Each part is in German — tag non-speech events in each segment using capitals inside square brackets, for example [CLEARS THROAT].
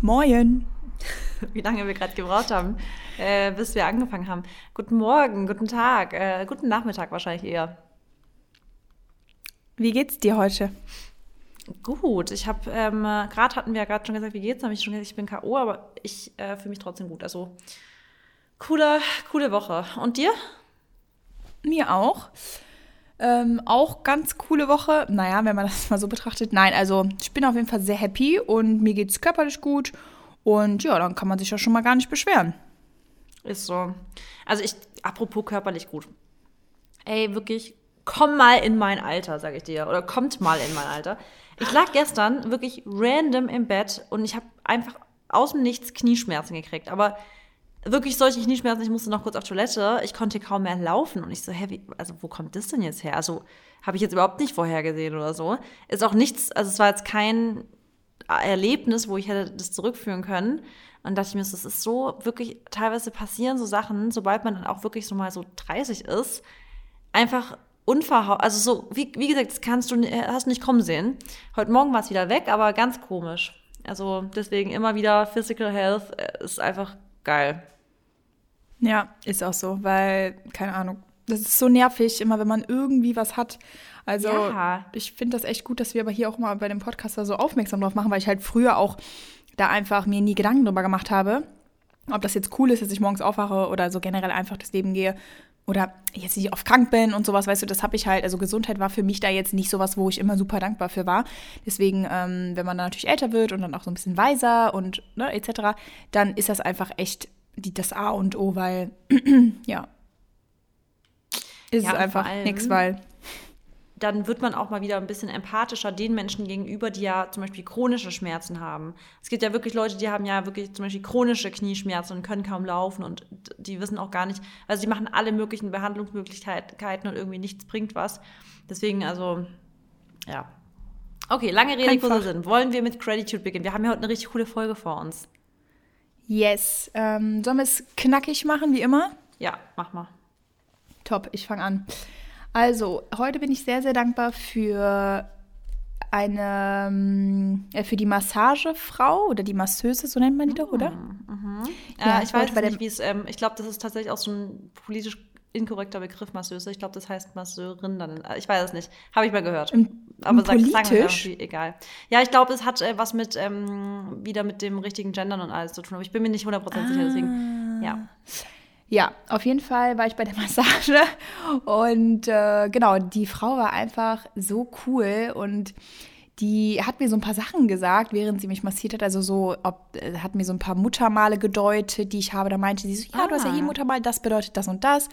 Moin. [LAUGHS] Wie lange wir gerade gebraucht haben, äh, bis wir angefangen haben. Guten Morgen, guten Tag, äh, guten Nachmittag wahrscheinlich eher. Wie geht's dir heute? Gut, ich habe, ähm, gerade hatten wir ja gerade schon gesagt, wie geht's? Habe ich schon gesagt, ich bin K.O., aber ich äh, fühle mich trotzdem gut. Also, coole, coole Woche. Und dir? Mir auch. Ähm, auch ganz coole Woche. Naja, wenn man das [LAUGHS] mal so betrachtet. Nein, also ich bin auf jeden Fall sehr happy und mir geht es körperlich gut. Und ja, dann kann man sich ja schon mal gar nicht beschweren. Ist so. Also ich, apropos körperlich gut. Ey, wirklich, komm mal in mein Alter, sag ich dir. Oder kommt mal in mein Alter. Ich lag gestern wirklich random im Bett und ich habe einfach aus dem Nichts Knieschmerzen gekriegt. Aber wirklich solche Knieschmerzen, ich musste noch kurz auf Toilette, ich konnte kaum mehr laufen und ich so, hä, wie, also wo kommt das denn jetzt her? Also habe ich jetzt überhaupt nicht vorhergesehen oder so. Ist auch nichts, also es war jetzt kein Erlebnis, wo ich hätte das zurückführen können. Und dachte ich mir, das ist so wirklich, teilweise passieren so Sachen, sobald man dann auch wirklich so mal so 30 ist, einfach unverhaut, also so, wie, wie gesagt, das kannst du, hast du nicht kommen sehen. Heute Morgen war es wieder weg, aber ganz komisch. Also deswegen immer wieder Physical Health äh, ist einfach geil. Ja, ist auch so, weil, keine Ahnung, das ist so nervig, immer wenn man irgendwie was hat. Also ja. ich finde das echt gut, dass wir aber hier auch mal bei dem Podcast da so aufmerksam drauf machen, weil ich halt früher auch da einfach mir nie Gedanken drüber gemacht habe, ob das jetzt cool ist, dass ich morgens aufwache oder so generell einfach das Leben gehe oder jetzt nicht oft krank bin und sowas, weißt du, das habe ich halt, also Gesundheit war für mich da jetzt nicht sowas, wo ich immer super dankbar für war. Deswegen, ähm, wenn man dann natürlich älter wird und dann auch so ein bisschen weiser und ne, etc., dann ist das einfach echt die, das A und O, weil [CLEARS THROAT] ja, ist ja, einfach nichts, weil dann wird man auch mal wieder ein bisschen empathischer den Menschen gegenüber, die ja zum Beispiel chronische Schmerzen haben. Es gibt ja wirklich Leute, die haben ja wirklich zum Beispiel chronische Knieschmerzen und können kaum laufen und die wissen auch gar nicht, also die machen alle möglichen Behandlungsmöglichkeiten und irgendwie nichts bringt was. Deswegen, also, ja. Okay, lange Rede, kurzer Sinn. Wollen wir mit Gratitude beginnen? Wir haben ja heute eine richtig coole Folge vor uns. Yes. Ähm, sollen wir es knackig machen, wie immer? Ja, mach mal. Top, ich fange an. Also, heute bin ich sehr, sehr dankbar für eine, ähm, äh, für die Massagefrau oder die Masseuse, so nennt man die doch, oder? Mhm. mhm. Ja, ich weiß nicht, wie es, ähm, ich glaube, das ist tatsächlich auch so ein politisch inkorrekter Begriff, Masseuse. Ich glaube, das heißt Masseurin dann. Äh, ich weiß es nicht. Habe ich mal gehört. Im, Aber sag, politisch? Sagen wir egal. Ja, ich glaube, es hat äh, was mit, ähm, wieder mit dem richtigen Gendern und alles zu tun. Aber ich bin mir nicht 100% ah. sicher, deswegen, ja. Ja, auf jeden Fall war ich bei der [LAUGHS] Massage und äh, genau, die Frau war einfach so cool und die hat mir so ein paar Sachen gesagt, während sie mich massiert hat. Also so, ob, äh, hat mir so ein paar Muttermale gedeutet, die ich habe. Da meinte sie so, ja, ah. du hast ja hier ah. Muttermal, das bedeutet das und das.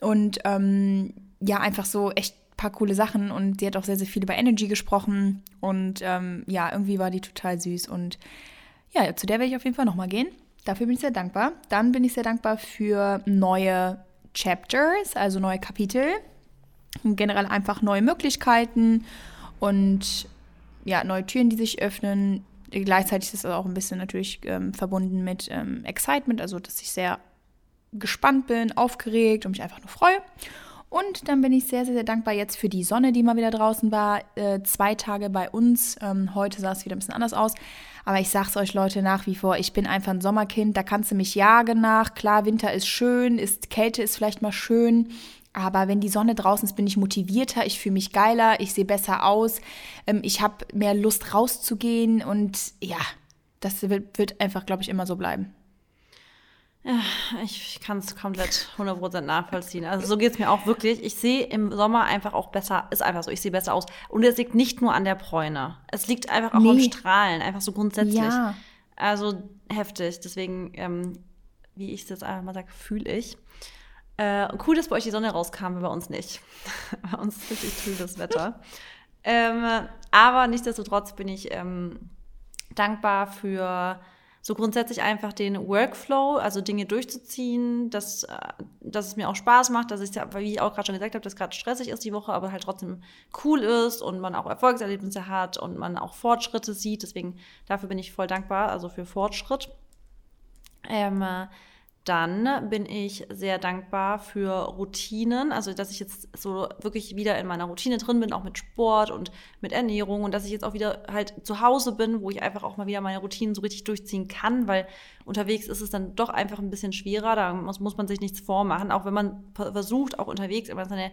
Und ähm, ja, einfach so echt ein paar coole Sachen. Und sie hat auch sehr, sehr viel über Energy gesprochen. Und ähm, ja, irgendwie war die total süß. Und ja, zu der werde ich auf jeden Fall nochmal gehen. Dafür bin ich sehr dankbar. Dann bin ich sehr dankbar für neue Chapters, also neue Kapitel. Generell einfach neue Möglichkeiten und ja, neue Türen, die sich öffnen. Gleichzeitig ist es auch ein bisschen natürlich ähm, verbunden mit ähm, Excitement, also dass ich sehr gespannt bin, aufgeregt und mich einfach nur freue. Und dann bin ich sehr, sehr, sehr dankbar jetzt für die Sonne, die mal wieder draußen war. Äh, zwei Tage bei uns. Ähm, heute sah es wieder ein bisschen anders aus. Aber ich sag's euch, Leute, nach wie vor, ich bin einfach ein Sommerkind. Da kannst du mich jagen nach. Klar, Winter ist schön, ist Kälte ist vielleicht mal schön. Aber wenn die Sonne draußen ist, bin ich motivierter, ich fühle mich geiler, ich sehe besser aus, ähm, ich habe mehr Lust rauszugehen und ja, das wird, wird einfach, glaube ich, immer so bleiben. Ja, ich kann es komplett 100% nachvollziehen. Also so geht es mir auch wirklich. Ich sehe im Sommer einfach auch besser, ist einfach so, ich sehe besser aus. Und es liegt nicht nur an der Bräune. Es liegt einfach auch nee. am Strahlen, einfach so grundsätzlich. Ja. Also heftig. Deswegen, ähm, wie ich es jetzt einfach mal sage, fühle ich. Äh, cool, dass bei euch die Sonne rauskam, bei uns nicht. [LAUGHS] bei uns ist richtig trübes Wetter. [LAUGHS] ähm, aber nichtsdestotrotz bin ich ähm, dankbar für so grundsätzlich einfach den Workflow, also Dinge durchzuziehen, dass, äh, dass es mir auch Spaß macht, dass ja, wie ich auch gerade schon gesagt habe, dass gerade stressig ist die Woche, aber halt trotzdem cool ist und man auch Erfolgserlebnisse hat und man auch Fortschritte sieht. Deswegen dafür bin ich voll dankbar, also für Fortschritt. Ähm, Dann bin ich sehr dankbar für Routinen, also dass ich jetzt so wirklich wieder in meiner Routine drin bin, auch mit Sport und mit Ernährung und dass ich jetzt auch wieder halt zu Hause bin, wo ich einfach auch mal wieder meine Routinen so richtig durchziehen kann, weil unterwegs ist es dann doch einfach ein bisschen schwerer, da muss, muss man sich nichts vormachen, auch wenn man versucht, auch unterwegs immer seine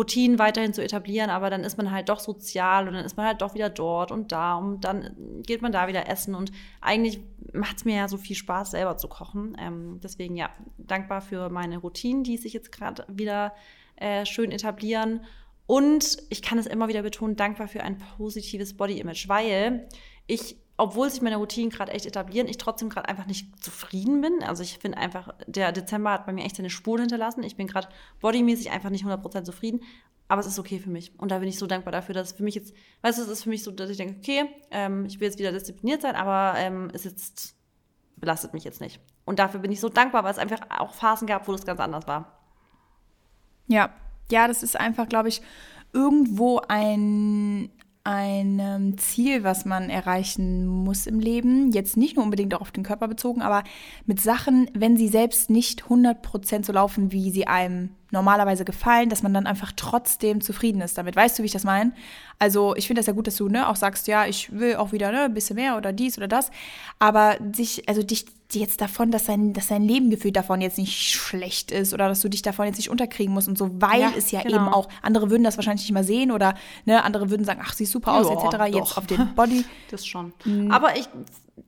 Routinen weiterhin zu etablieren, aber dann ist man halt doch sozial und dann ist man halt doch wieder dort und da und dann geht man da wieder essen und eigentlich macht es mir ja so viel Spaß, selber zu kochen. Ähm, deswegen ja, dankbar für meine Routinen, die sich jetzt gerade wieder äh, schön etablieren. Und ich kann es immer wieder betonen, dankbar für ein positives Body-Image, weil ich obwohl sich meine Routinen gerade echt etablieren, ich trotzdem gerade einfach nicht zufrieden bin. Also ich finde einfach, der Dezember hat bei mir echt seine Spuren hinterlassen. Ich bin gerade bodymäßig einfach nicht 100% zufrieden. Aber es ist okay für mich. Und da bin ich so dankbar dafür, dass es für mich jetzt, weißt du, es ist für mich so, dass ich denke, okay, ähm, ich will jetzt wieder diszipliniert sein, aber ähm, es jetzt, belastet mich jetzt nicht. Und dafür bin ich so dankbar, weil es einfach auch Phasen gab, wo das ganz anders war. Ja, ja, das ist einfach, glaube ich, irgendwo ein, ein Ziel, was man erreichen muss im Leben. Jetzt nicht nur unbedingt auch auf den Körper bezogen, aber mit Sachen, wenn sie selbst nicht 100% so laufen, wie sie einem normalerweise gefallen, dass man dann einfach trotzdem zufrieden ist damit. Weißt du, wie ich das meine? Also ich finde das ja gut, dass du ne, auch sagst, ja, ich will auch wieder ne, ein bisschen mehr oder dies oder das. Aber sich, also dich jetzt davon, dass dein, dass dein Lebengefühl davon jetzt nicht schlecht ist oder dass du dich davon jetzt nicht unterkriegen musst und so, weil ja, es ja genau. eben auch, andere würden das wahrscheinlich nicht mal sehen oder ne, andere würden sagen, ach, siehst super aus, etc. Doch. Jetzt auf den Body. [LAUGHS] Das schon. Mhm. Aber ich,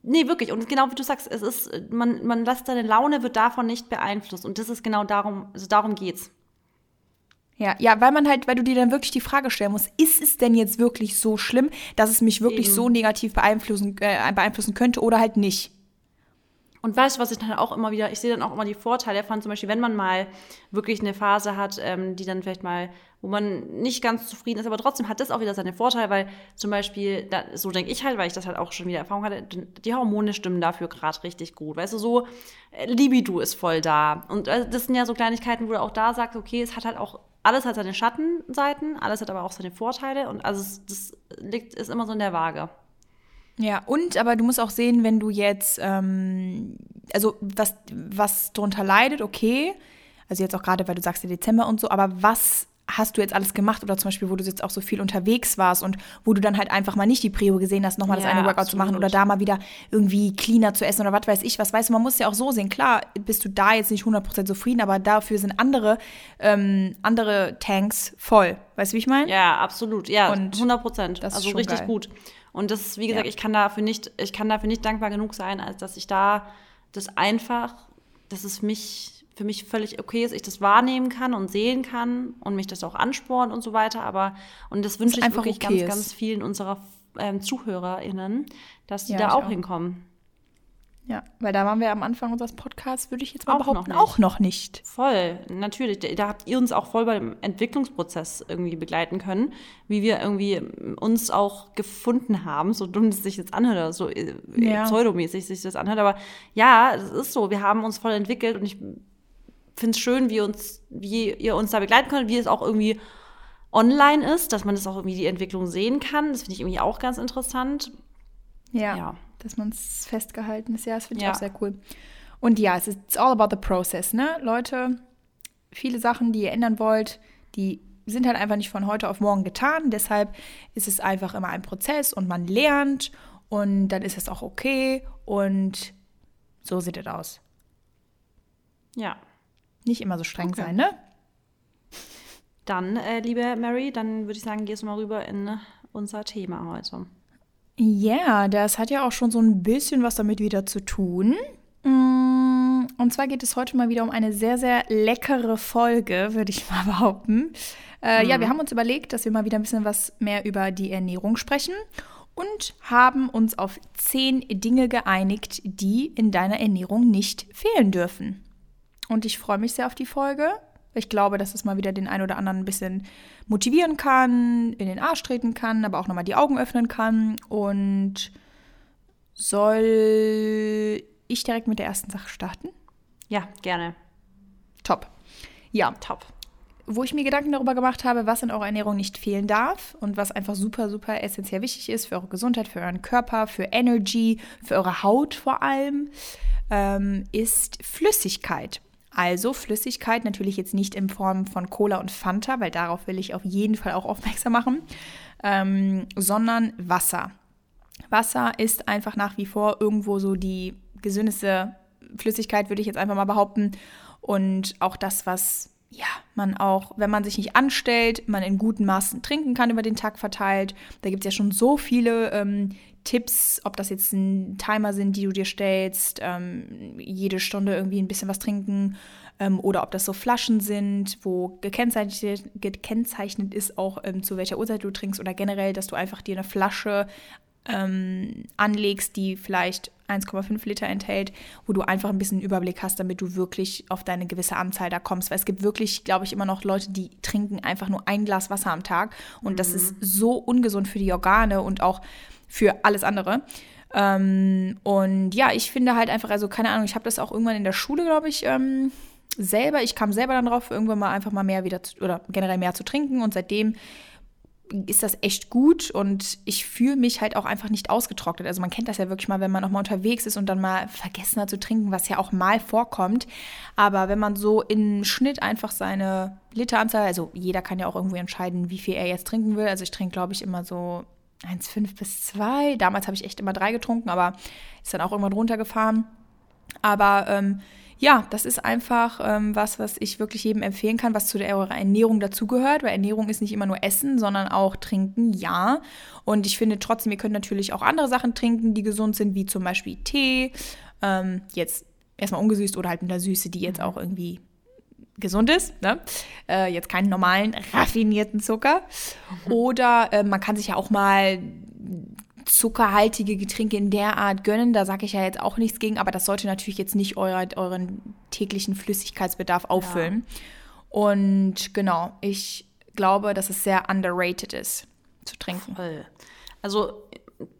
nee, wirklich. Und genau wie du sagst, es ist, man, man lässt seine Laune wird davon nicht beeinflusst. Und das ist genau darum, also darum geht's. Ja, ja, weil man halt, weil du dir dann wirklich die Frage stellen musst, ist es denn jetzt wirklich so schlimm, dass es mich wirklich Eben. so negativ beeinflussen, äh, beeinflussen könnte oder halt nicht? Und weißt du, was ich dann auch immer wieder, ich sehe dann auch immer die Vorteile davon, zum Beispiel, wenn man mal wirklich eine Phase hat, ähm, die dann vielleicht mal, wo man nicht ganz zufrieden ist, aber trotzdem hat das auch wieder seine Vorteile, weil zum Beispiel, da, so denke ich halt, weil ich das halt auch schon wieder Erfahrung hatte, die Hormone stimmen dafür gerade richtig gut. Weißt du, so äh, Libido ist voll da. Und äh, das sind ja so Kleinigkeiten, wo du auch da sagst, okay, es hat halt auch alles hat seine Schattenseiten, alles hat aber auch seine Vorteile und also das liegt, ist immer so in der Waage. Ja, und aber du musst auch sehen, wenn du jetzt, ähm, also was, was drunter leidet, okay, also jetzt auch gerade, weil du sagst, der Dezember und so, aber was hast du jetzt alles gemacht oder zum Beispiel, wo du jetzt auch so viel unterwegs warst und wo du dann halt einfach mal nicht die Prio gesehen hast, nochmal ja, das eine Workout absolut. zu machen oder da mal wieder irgendwie cleaner zu essen oder was weiß ich was. Weißt du, man muss ja auch so sehen, klar, bist du da jetzt nicht 100% zufrieden, aber dafür sind andere, ähm, andere Tanks voll. Weißt du, wie ich meine? Ja, absolut. Ja, und 100%. Also richtig geil. gut. Und das ist, wie gesagt, ja. ich kann dafür nicht, ich kann dafür nicht dankbar genug sein, als dass ich da das einfach, dass es mich für mich völlig okay ist, ich das wahrnehmen kann und sehen kann und mich das auch anspornt und so weiter. Aber, und das wünsche ich wirklich okay ganz, ist. ganz vielen unserer ähm, ZuhörerInnen, dass die ja, da auch, auch hinkommen. Ja, weil da waren wir am Anfang unseres Podcasts, würde ich jetzt mal auch behaupten, noch auch noch nicht. Voll, natürlich. Da habt ihr uns auch voll beim Entwicklungsprozess irgendwie begleiten können, wie wir irgendwie uns auch gefunden haben, so dumm es sich jetzt anhört, oder so äh, ja. pseudomäßig sich das anhört. Aber ja, es ist so, wir haben uns voll entwickelt und ich finde es schön, wie, uns, wie ihr uns da begleiten könnt, wie es auch irgendwie online ist, dass man das auch irgendwie die Entwicklung sehen kann. Das finde ich irgendwie auch ganz interessant. Ja, ja. dass man es festgehalten ist. Ja, das finde ich ja. auch sehr cool. Und ja, es ist all about the process, ne? Leute, viele Sachen, die ihr ändern wollt, die sind halt einfach nicht von heute auf morgen getan. Deshalb ist es einfach immer ein Prozess und man lernt und dann ist es auch okay und so sieht es aus. Ja, nicht immer so streng okay. sein, ne? Dann, äh, liebe Mary, dann würde ich sagen, gehst du mal rüber in unser Thema heute. Ja, yeah, das hat ja auch schon so ein bisschen was damit wieder zu tun. Mm, und zwar geht es heute mal wieder um eine sehr, sehr leckere Folge, würde ich [LAUGHS] mal behaupten. Äh, mhm. Ja, wir haben uns überlegt, dass wir mal wieder ein bisschen was mehr über die Ernährung sprechen und haben uns auf zehn Dinge geeinigt, die in deiner Ernährung nicht fehlen dürfen. Und ich freue mich sehr auf die Folge. Ich glaube, dass es mal wieder den einen oder anderen ein bisschen motivieren kann, in den Arsch treten kann, aber auch nochmal die Augen öffnen kann. Und soll ich direkt mit der ersten Sache starten? Ja, gerne. Top. Ja. Top. Wo ich mir Gedanken darüber gemacht habe, was in eurer Ernährung nicht fehlen darf und was einfach super, super essentiell wichtig ist für eure Gesundheit, für euren Körper, für Energy, für eure Haut vor allem ähm, ist Flüssigkeit. Also Flüssigkeit natürlich jetzt nicht in Form von Cola und Fanta, weil darauf will ich auf jeden Fall auch aufmerksam machen, ähm, sondern Wasser. Wasser ist einfach nach wie vor irgendwo so die gesündeste Flüssigkeit, würde ich jetzt einfach mal behaupten. Und auch das, was ja, man auch, wenn man sich nicht anstellt, man in guten Maßen trinken kann über den Tag verteilt. Da gibt es ja schon so viele ähm, Tipps, ob das jetzt ein Timer sind, die du dir stellst, ähm, jede Stunde irgendwie ein bisschen was trinken ähm, oder ob das so Flaschen sind, wo gekennzeichnet, gekennzeichnet ist, auch ähm, zu welcher Uhrzeit du trinkst oder generell, dass du einfach dir eine Flasche ähm, anlegst, die vielleicht 1,5 Liter enthält, wo du einfach ein bisschen Überblick hast, damit du wirklich auf deine gewisse Anzahl da kommst. Weil es gibt wirklich, glaube ich, immer noch Leute, die trinken einfach nur ein Glas Wasser am Tag und mhm. das ist so ungesund für die Organe und auch für alles andere. Ähm, und ja, ich finde halt einfach, also keine Ahnung, ich habe das auch irgendwann in der Schule, glaube ich, ähm, selber, ich kam selber dann drauf, irgendwann mal einfach mal mehr wieder zu, oder generell mehr zu trinken und seitdem ist das echt gut und ich fühle mich halt auch einfach nicht ausgetrocknet. Also man kennt das ja wirklich mal, wenn man auch mal unterwegs ist und dann mal vergessen hat zu trinken, was ja auch mal vorkommt. Aber wenn man so im Schnitt einfach seine Literanzahl, also jeder kann ja auch irgendwie entscheiden, wie viel er jetzt trinken will. Also ich trinke, glaube ich, immer so 1,5 bis 2. Damals habe ich echt immer drei getrunken, aber ist dann auch irgendwann runtergefahren. Aber ähm, ja, das ist einfach ähm, was, was ich wirklich jedem empfehlen kann, was zu der eurer Ernährung dazugehört, weil Ernährung ist nicht immer nur Essen, sondern auch Trinken, ja. Und ich finde trotzdem, ihr könnt natürlich auch andere Sachen trinken, die gesund sind, wie zum Beispiel Tee. Ähm, jetzt erstmal ungesüßt oder halt mit der Süße, die jetzt auch irgendwie gesund ist, ne? Äh, jetzt keinen normalen raffinierten Zucker. Oder äh, man kann sich ja auch mal zuckerhaltige Getränke in der Art gönnen. Da sage ich ja jetzt auch nichts gegen, aber das sollte natürlich jetzt nicht euer, euren täglichen Flüssigkeitsbedarf auffüllen. Ja. Und genau, ich glaube, dass es sehr underrated ist zu trinken. Voll. Also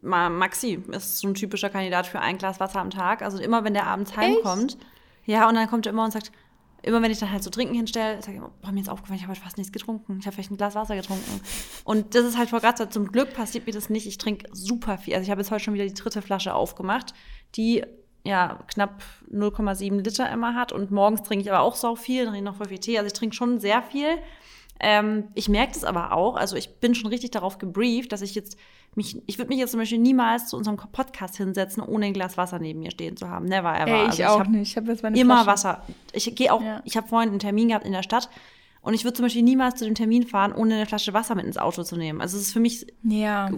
Maxi ist so ein typischer Kandidat für ein Glas Wasser am Tag. Also immer, wenn der abends heimkommt, Echt? ja, und dann kommt er immer und sagt, immer wenn ich dann halt so trinken hinstelle, sage ich, boah, mir ist aufgefallen, ich habe heute fast nichts getrunken. Ich habe vielleicht ein Glas Wasser getrunken. Und das ist halt vor gerade zum Glück passiert mir das nicht. Ich trinke super viel. Also ich habe jetzt heute schon wieder die dritte Flasche aufgemacht, die ja knapp 0,7 Liter immer hat. Und morgens trinke ich aber auch so viel, dann trinke noch voll viel Tee. Also ich trinke schon sehr viel. Ähm, ich merke das aber auch. Also ich bin schon richtig darauf gebrieft, dass ich jetzt mich, ich würde mich jetzt zum Beispiel niemals zu unserem Podcast hinsetzen, ohne ein Glas Wasser neben mir stehen zu haben. Never ever. Ey, ich also, auch ich nicht. Ich habe jetzt meine immer Flasche. Wasser. Ich gehe auch, ja. ich habe vorhin einen Termin gehabt in der Stadt und ich würde zum Beispiel niemals zu dem Termin fahren, ohne eine Flasche Wasser mit ins Auto zu nehmen. Also es ist für mich ja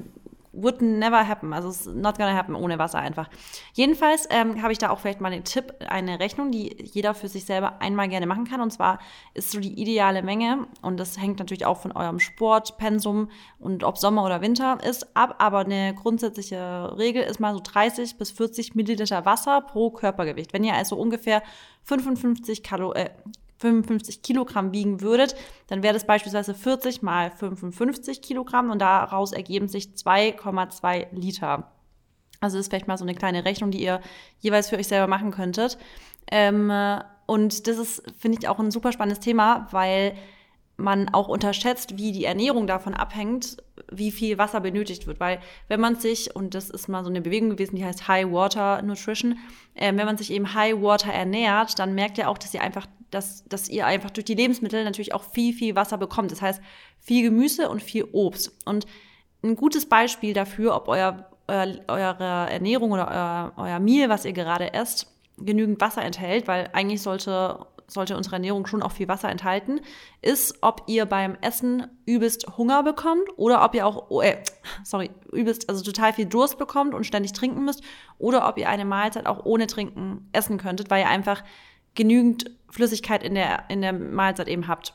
would never happen. Also ist not gonna happen ohne Wasser einfach. Jedenfalls ähm, habe ich da auch vielleicht mal einen Tipp, eine Rechnung, die jeder für sich selber einmal gerne machen kann. Und zwar ist so die ideale Menge, und das hängt natürlich auch von eurem Sportpensum und ob Sommer oder Winter ist, ab. Aber eine grundsätzliche Regel ist mal so 30 bis 40 Milliliter Wasser pro Körpergewicht. Wenn ihr also ungefähr 55 Kalo äh, 55 Kilogramm wiegen würdet, dann wäre das beispielsweise 40 mal 55 Kilogramm und daraus ergeben sich 2,2 Liter. Also das ist vielleicht mal so eine kleine Rechnung, die ihr jeweils für euch selber machen könntet. Ähm, und das ist, finde ich, auch ein super spannendes Thema, weil man auch unterschätzt, wie die Ernährung davon abhängt, wie viel Wasser benötigt wird. Weil wenn man sich, und das ist mal so eine Bewegung gewesen, die heißt High Water Nutrition, äh, wenn man sich eben High Water ernährt, dann merkt ihr auch, dass ihr einfach, dass, dass ihr einfach durch die Lebensmittel natürlich auch viel, viel Wasser bekommt. Das heißt, viel Gemüse und viel Obst. Und ein gutes Beispiel dafür, ob euer, euer eure Ernährung oder euer, euer Meal, was ihr gerade esst, genügend Wasser enthält, weil eigentlich sollte sollte unsere Ernährung schon auch viel Wasser enthalten, ist, ob ihr beim Essen übelst Hunger bekommt oder ob ihr auch, oh, äh, sorry, übelst, also total viel Durst bekommt und ständig trinken müsst oder ob ihr eine Mahlzeit auch ohne Trinken essen könntet, weil ihr einfach genügend Flüssigkeit in der, in der Mahlzeit eben habt.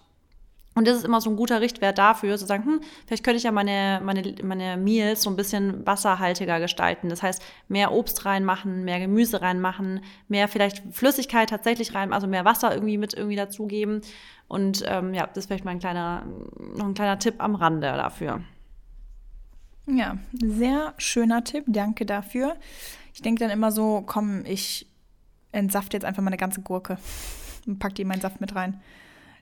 Und das ist immer so ein guter Richtwert dafür, zu sagen, hm, vielleicht könnte ich ja meine, meine, meine Meals so ein bisschen wasserhaltiger gestalten. Das heißt, mehr Obst reinmachen, mehr Gemüse reinmachen, mehr vielleicht Flüssigkeit tatsächlich rein, also mehr Wasser irgendwie mit irgendwie dazugeben. Und ähm, ja, das ist vielleicht mal ein kleiner, noch ein kleiner Tipp am Rande dafür. Ja, sehr schöner Tipp, danke dafür. Ich denke dann immer so, komm, ich entsafte jetzt einfach mal eine ganze Gurke und pack die in meinen Saft mit rein.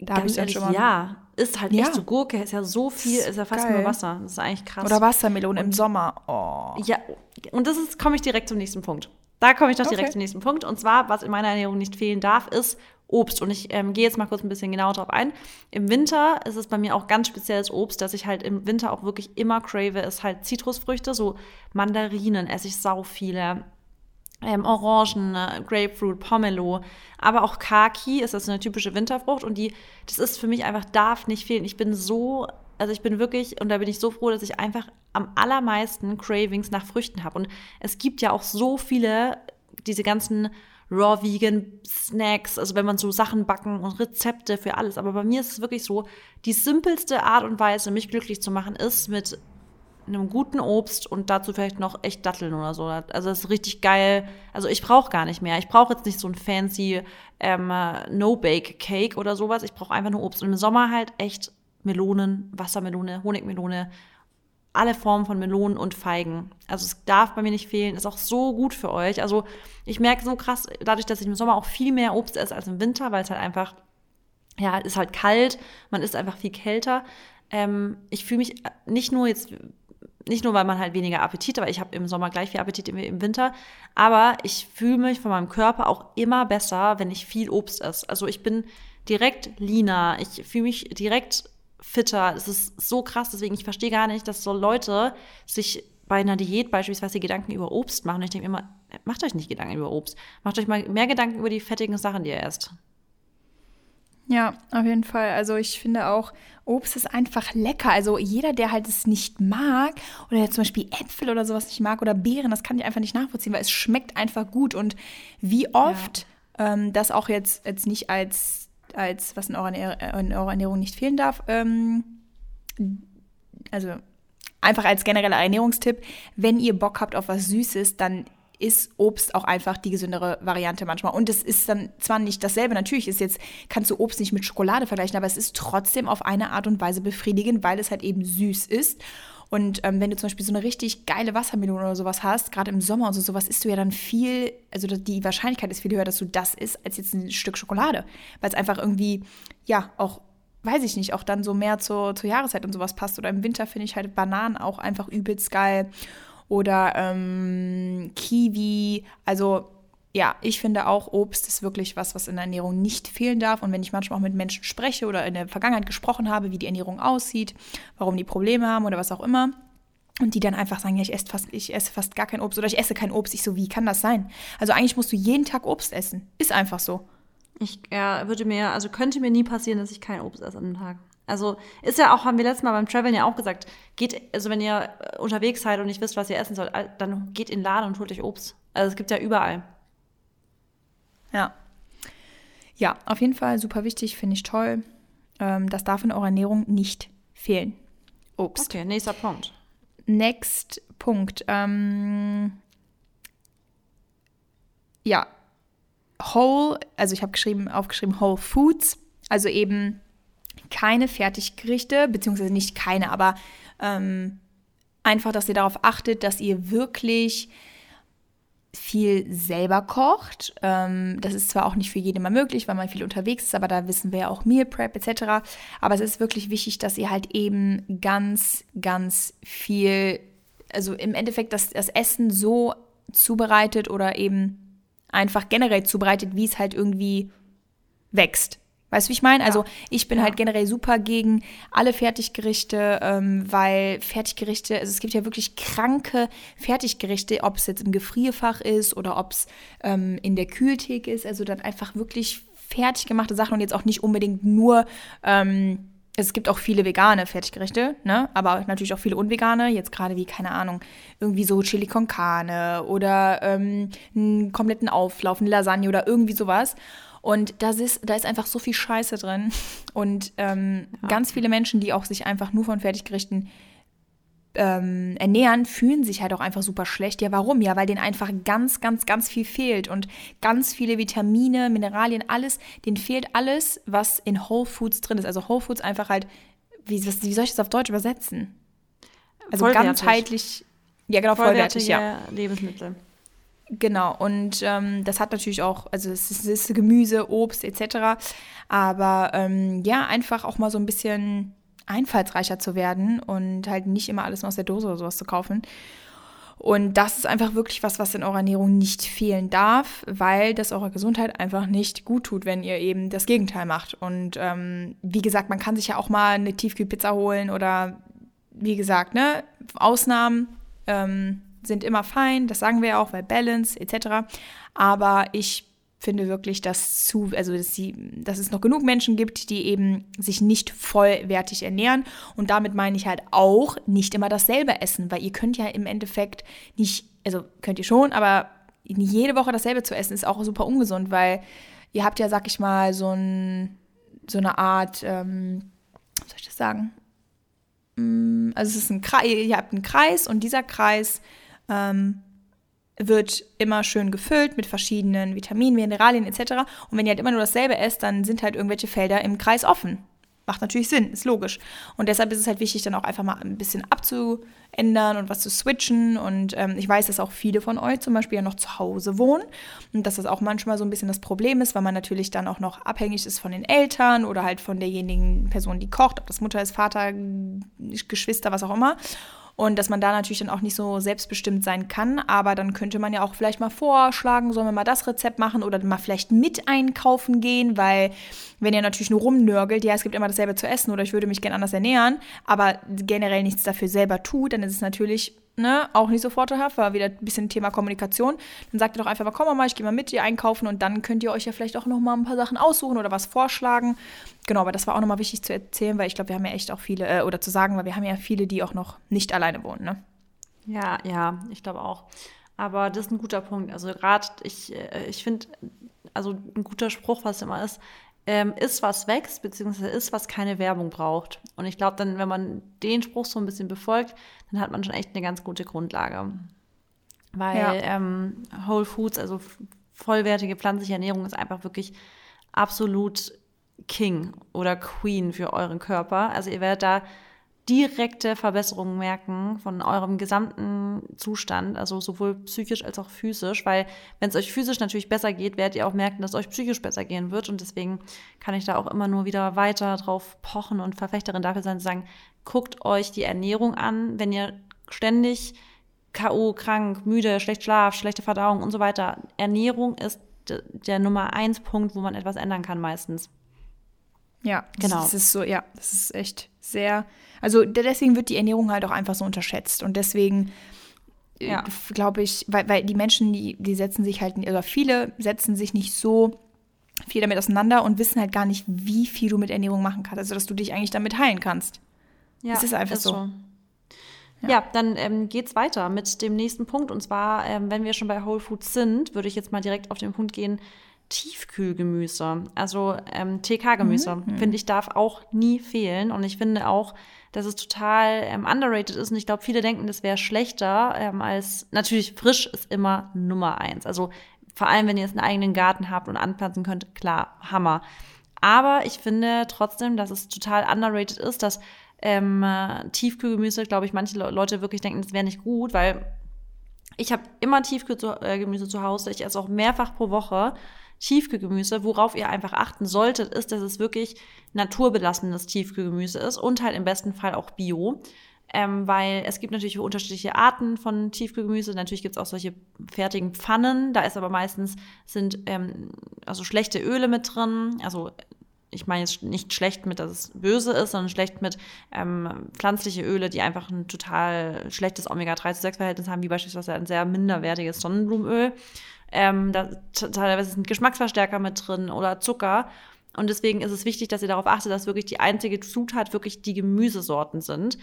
Da habe ich ehrlich, schon mal. Ja, ist halt ja. echt so Gurke, ist ja so viel, ist ja fast geil. nur Wasser. Das ist eigentlich krass. Oder Wassermelone im Sommer. Oh. Ja, und das ist, komme ich direkt zum nächsten Punkt. Da komme ich doch direkt Okay. zum nächsten Punkt. Und zwar, was in meiner Ernährung nicht fehlen darf, ist Obst. Und ich ähm, gehe jetzt mal kurz ein bisschen genauer drauf ein. Im Winter ist es bei mir auch ganz spezielles Obst, dass ich halt im Winter auch wirklich immer crave, ist halt Zitrusfrüchte, so Mandarinen esse ich sau viele. Ähm, Orangen, äh, Grapefruit, Pomelo, aber auch Kaki ist das eine typische Winterfrucht und die, das ist für mich einfach, darf nicht fehlen. Ich bin so, also ich bin wirklich, und da bin ich so froh, dass ich einfach am allermeisten Cravings nach Früchten habe. Und es gibt ja auch so viele, diese ganzen Raw Vegan Snacks, also wenn man so Sachen backen und Rezepte für alles. Aber bei mir ist es wirklich so, die simpelste Art und Weise, mich glücklich zu machen, ist mit einem guten Obst und dazu vielleicht noch echt Datteln oder so. Also das ist richtig geil. Also ich brauche gar nicht mehr. Ich brauche jetzt nicht so ein fancy ähm, No-Bake-Cake oder sowas. Ich brauche einfach nur Obst. Und im Sommer halt echt Melonen, Wassermelone, Honigmelone, alle Formen von Melonen und Feigen. Also es darf bei mir nicht fehlen. Ist auch so gut für euch. Also ich merke so krass, dadurch, dass ich im Sommer auch viel mehr Obst esse als im Winter, weil es halt einfach, ja, ist halt kalt, man ist einfach viel kälter. Ähm, ich fühle mich nicht nur jetzt nicht nur, weil man halt weniger Appetit, aber ich habe im Sommer gleich viel Appetit wie im Winter, aber ich fühle mich von meinem Körper auch immer besser, wenn ich viel Obst esse. Also ich bin direkt leaner, ich fühle mich direkt fitter. Es ist so krass, deswegen ich verstehe gar nicht, dass so Leute sich bei einer Diät beispielsweise Gedanken über Obst machen. Ich denke immer, macht euch nicht Gedanken über Obst. Macht euch mal mehr Gedanken über die fettigen Sachen, die ihr esst. Ja, auf jeden Fall. Also ich finde auch, Obst ist einfach lecker. Also jeder, der halt es nicht mag oder der zum Beispiel Äpfel oder sowas nicht mag oder Beeren, das kann ich einfach nicht nachvollziehen, weil es schmeckt einfach gut. Und wie oft ähm, das auch jetzt, jetzt nicht als, als was in eurer, Ernähr- in eurer Ernährung nicht fehlen darf, ähm, also einfach als genereller Ernährungstipp, wenn ihr Bock habt auf was Süßes, dann ist Obst auch einfach die gesündere Variante manchmal. Und es ist dann zwar nicht dasselbe, natürlich ist jetzt, kannst du Obst nicht mit Schokolade vergleichen, aber es ist trotzdem auf eine Art und Weise befriedigend, weil es halt eben süß ist. Und ähm, wenn du zum Beispiel so eine richtig geile Wassermelone oder sowas hast, gerade im Sommer und so, sowas isst du ja dann viel, also die Wahrscheinlichkeit ist viel höher, dass du das isst, als jetzt ein Stück Schokolade. Weil es einfach irgendwie, ja, auch weiß ich nicht, auch dann so mehr zur, zur Jahreszeit und sowas passt. Oder im Winter finde ich halt Bananen auch einfach übelst geil. Oder ähm, Kiwi. Also ja, ich finde auch, Obst ist wirklich was, was in der Ernährung nicht fehlen darf. Und wenn ich manchmal auch mit Menschen spreche oder in der Vergangenheit gesprochen habe, wie die Ernährung aussieht, warum die Probleme haben oder was auch immer, und die dann einfach sagen, ja, ich esse fast, ich esse fast gar kein Obst oder ich esse kein Obst. Ich so, wie kann das sein? Also eigentlich musst du jeden Tag Obst essen. Ist einfach so. Ich ja, würde mir, also könnte mir nie passieren, dass ich kein Obst esse an einem Tag. Also ist ja auch, haben wir letztes Mal beim Traveln ja auch gesagt, geht, also wenn ihr äh, unterwegs seid und nicht wisst, was ihr essen sollt, dann geht in den Laden und holt euch Obst. Also es gibt ja überall. Ja. Ja, auf jeden Fall super wichtig, finde ich toll. Ähm, das darf in eurer Ernährung nicht fehlen. Obst. Okay, nächster Punkt. Next Punkt. Ähm, ja, Whole, also ich habe geschrieben, aufgeschrieben Whole Foods, also eben keine Fertiggerichte, beziehungsweise nicht keine, aber ähm, einfach, dass ihr darauf achtet, dass ihr wirklich viel selber kocht. Ähm, das ist zwar auch nicht für jeden mal möglich, weil man viel unterwegs ist, aber da wissen wir ja auch Meal Prep etc. Aber es ist wirklich wichtig, dass ihr halt eben ganz, ganz viel, also im Endeffekt das, das Essen so zubereitet oder eben einfach generell zubereitet, wie es halt irgendwie wächst. Weißt du, wie ich meine? Also ich bin Ja. halt generell super gegen alle Fertiggerichte, ähm, weil Fertiggerichte, also es gibt ja wirklich kranke Fertiggerichte, ob es jetzt im Gefrierfach ist oder ob es ähm, in der Kühltheke ist, also dann einfach wirklich fertig gemachte Sachen und jetzt auch nicht unbedingt nur, ähm, es gibt auch viele vegane Fertiggerichte, ne? aber natürlich auch viele unvegane, jetzt gerade wie, keine Ahnung, irgendwie so Chili con Carne oder ähm, einen kompletten Auflauf, eine Lasagne oder irgendwie sowas. Und das ist, da ist einfach so viel Scheiße drin. Und ähm, ganz viele Menschen, die auch sich einfach nur von Fertiggerichten ähm, ernähren, fühlen sich halt auch einfach super schlecht. Ja, warum? Ja, weil denen einfach ganz, ganz, ganz viel fehlt und ganz viele Vitamine, Mineralien, alles, denen fehlt alles, was in Whole Foods drin ist. Also Whole Foods einfach halt, wie, was, wie soll ich das auf Deutsch übersetzen? Also ganzheitlich, ja genau, vollwertig, ja. Lebensmittel. Genau, und ähm, das hat natürlich auch, also es ist, es ist Gemüse, Obst etc. Aber ähm, ja, einfach auch mal so ein bisschen einfallsreicher zu werden und halt nicht immer alles aus der Dose oder sowas zu kaufen. Und das ist einfach wirklich was, was in eurer Ernährung nicht fehlen darf, weil das eurer Gesundheit einfach nicht gut tut, wenn ihr eben das Gegenteil macht. Und ähm, wie gesagt, man kann sich ja auch mal eine Tiefkühlpizza holen oder wie gesagt, ne, Ausnahmen ähm, sind immer fein, das sagen wir ja auch, weil Balance etc. Aber ich finde wirklich, dass zu, also dass, die, dass es noch genug Menschen gibt, die eben sich nicht vollwertig ernähren. Und damit meine ich halt auch nicht immer dasselbe essen, weil ihr könnt ja im Endeffekt nicht, also könnt ihr schon, aber jede Woche dasselbe zu essen ist auch super ungesund, weil ihr habt ja, sag ich mal, so, ein, so eine Art, ähm, was soll ich das sagen? Mm, also es ist ein Kreis, ihr habt einen Kreis und dieser Kreis ähm, wird immer schön gefüllt mit verschiedenen Vitaminen, Mineralien etc. Und wenn ihr halt immer nur dasselbe esst, dann sind halt irgendwelche Felder im Kreis offen. Macht natürlich Sinn, ist logisch. Und deshalb ist es halt wichtig, dann auch einfach mal ein bisschen abzuändern und was zu switchen. Und ähm, ich weiß, dass auch viele von euch zum Beispiel ja noch zu Hause wohnen und dass das auch manchmal so ein bisschen das Problem ist, weil man natürlich dann auch noch abhängig ist von den Eltern oder halt von derjenigen Person, die kocht, ob das Mutter ist, Vater, Geschwister, was auch immer und dass man da natürlich dann auch nicht so selbstbestimmt sein kann. Aber dann könnte man ja auch vielleicht mal vorschlagen, sollen wir mal das Rezept machen oder mal vielleicht mit einkaufen gehen, weil wenn ihr natürlich nur rumnörgelt, ja, es gibt immer dasselbe zu essen oder ich würde mich gerne anders ernähren, aber generell nichts dafür selber tut, dann ist es natürlich ne, auch nicht so vorteilhaft, war wieder ein bisschen Thema Kommunikation. Dann sagt ihr doch einfach mal, komm mal, ich gehe mal mit dir einkaufen und dann könnt ihr euch ja vielleicht auch noch mal ein paar Sachen aussuchen oder was vorschlagen. Genau, aber das war auch noch mal wichtig zu erzählen, weil ich glaube, wir haben ja echt auch viele, äh, oder zu sagen, weil wir haben ja viele, die auch noch nicht alleine wohnen, ne? Ja, ja, ich glaube auch. Aber das ist ein guter Punkt. Also gerade, ich, äh, ich finde, also ein guter Spruch, was immer ist, ähm, ist, was wächst, beziehungsweise ist, was keine Werbung braucht. Und ich glaube dann, wenn man den Spruch so ein bisschen befolgt, dann hat man schon echt eine ganz gute Grundlage. Weil ja. ähm, Whole Foods, also vollwertige pflanzliche Ernährung, ist einfach wirklich absolut King oder Queen für euren Körper. Also ihr werdet da direkte Verbesserungen merken von eurem gesamten Zustand, also sowohl psychisch als auch physisch, weil wenn es euch physisch natürlich besser geht, werdet ihr auch merken, dass es euch psychisch besser gehen wird und deswegen kann ich da auch immer nur wieder weiter drauf pochen und Verfechterin dafür sein, zu sagen, guckt euch die Ernährung an, wenn ihr ständig K.O., krank, müde, schlecht Schlaf, schlechte Verdauung und so weiter. Ernährung ist der Nummer eins Punkt, wo man etwas ändern kann meistens. Ja, genau. Das ist so, ja, das ist echt sehr. Also deswegen wird die Ernährung halt auch einfach so unterschätzt. Und deswegen äh, ja. glaube ich, weil, weil die Menschen, die, die setzen sich halt, oder viele setzen sich nicht so viel damit auseinander und wissen halt gar nicht, wie viel du mit Ernährung machen kannst. Also dass du dich eigentlich damit heilen kannst. Ja, das ist einfach ist so. so. Ja. ja, dann ähm, geht's weiter mit dem nächsten Punkt. Und zwar, ähm, wenn wir schon bei Whole Foods sind, würde ich jetzt mal direkt auf den Punkt gehen, Tiefkühlgemüse, also ähm, TK-Gemüse, mhm. finde ich, darf auch nie fehlen. Und ich finde auch, dass es total ähm, underrated ist. Und ich glaube, viele denken, das wäre schlechter ähm, als, natürlich, frisch ist immer Nummer eins. Also vor allem, wenn ihr jetzt einen eigenen Garten habt und anpflanzen könnt, klar, Hammer. Aber ich finde trotzdem, dass es total underrated ist, dass ähm, Tiefkühlgemüse, glaube ich, manche Leute wirklich denken, das wäre nicht gut, weil ich habe immer Tiefkühlgemüse zu Hause. Ich esse auch mehrfach pro Woche. Tiefkühlgemüse, worauf ihr einfach achten solltet, ist, dass es wirklich naturbelassenes Tiefkühlgemüse ist und halt im besten Fall auch Bio. Ähm, weil es gibt natürlich unterschiedliche Arten von Tiefkühlgemüse. Natürlich gibt es auch solche fertigen Pfannen. Da ist aber meistens sind ähm, also schlechte Öle mit drin. Also ich meine jetzt nicht schlecht mit, dass es böse ist, sondern schlecht mit ähm, pflanzliche Öle, die einfach ein total schlechtes Omega-3 zu 6-Verhältnis haben, wie beispielsweise ein sehr minderwertiges Sonnenblumenöl. Ähm, da teilweise sind Geschmacksverstärker mit drin oder Zucker. Und deswegen ist es wichtig, dass ihr darauf achtet, dass wirklich die einzige Zutat wirklich die Gemüsesorten sind.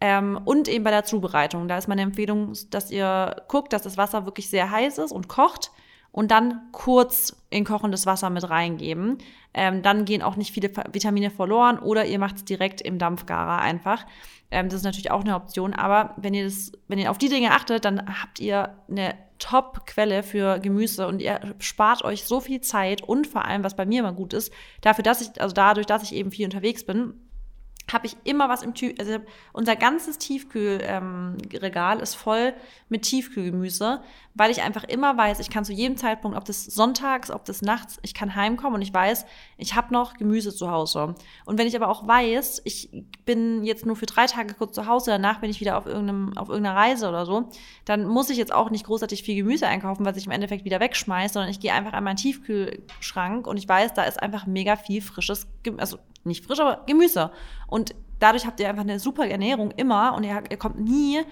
Ähm, und eben bei der Zubereitung. Da ist meine Empfehlung, dass ihr guckt, dass das Wasser wirklich sehr heiß ist und kocht und dann kurz in kochendes Wasser mit reingeben. Ähm, dann gehen auch nicht viele Vitamine verloren oder ihr macht es direkt im Dampfgarer einfach. Ähm, das ist natürlich auch eine Option. Aber wenn ihr das, wenn ihr auf die Dinge achtet, dann habt ihr eine Top-Quelle für Gemüse und ihr spart euch so viel Zeit und vor allem, was bei mir immer gut ist, dafür, dass ich, also dadurch, dass ich eben viel unterwegs bin, habe ich immer was im Tief, also unser ganzes Tiefkühlregal ähm, ist voll mit Tiefkühlgemüse, weil ich einfach immer weiß, ich kann zu jedem Zeitpunkt, ob das sonntags, ob das nachts, ich kann heimkommen und ich weiß, ich habe noch Gemüse zu Hause. Und wenn ich aber auch weiß, ich bin jetzt nur für drei Tage kurz zu Hause, danach bin ich wieder auf, irgendeinem, auf irgendeiner Reise oder so, dann muss ich jetzt auch nicht großartig viel Gemüse einkaufen, was ich im Endeffekt wieder wegschmeiße, sondern ich gehe einfach an meinen Tiefkühlschrank und ich weiß, da ist einfach mega viel frisches, Gemüse, also nicht frisch, aber Gemüse. Und dadurch habt ihr einfach eine super Ernährung immer und ihr, ihr kommt nie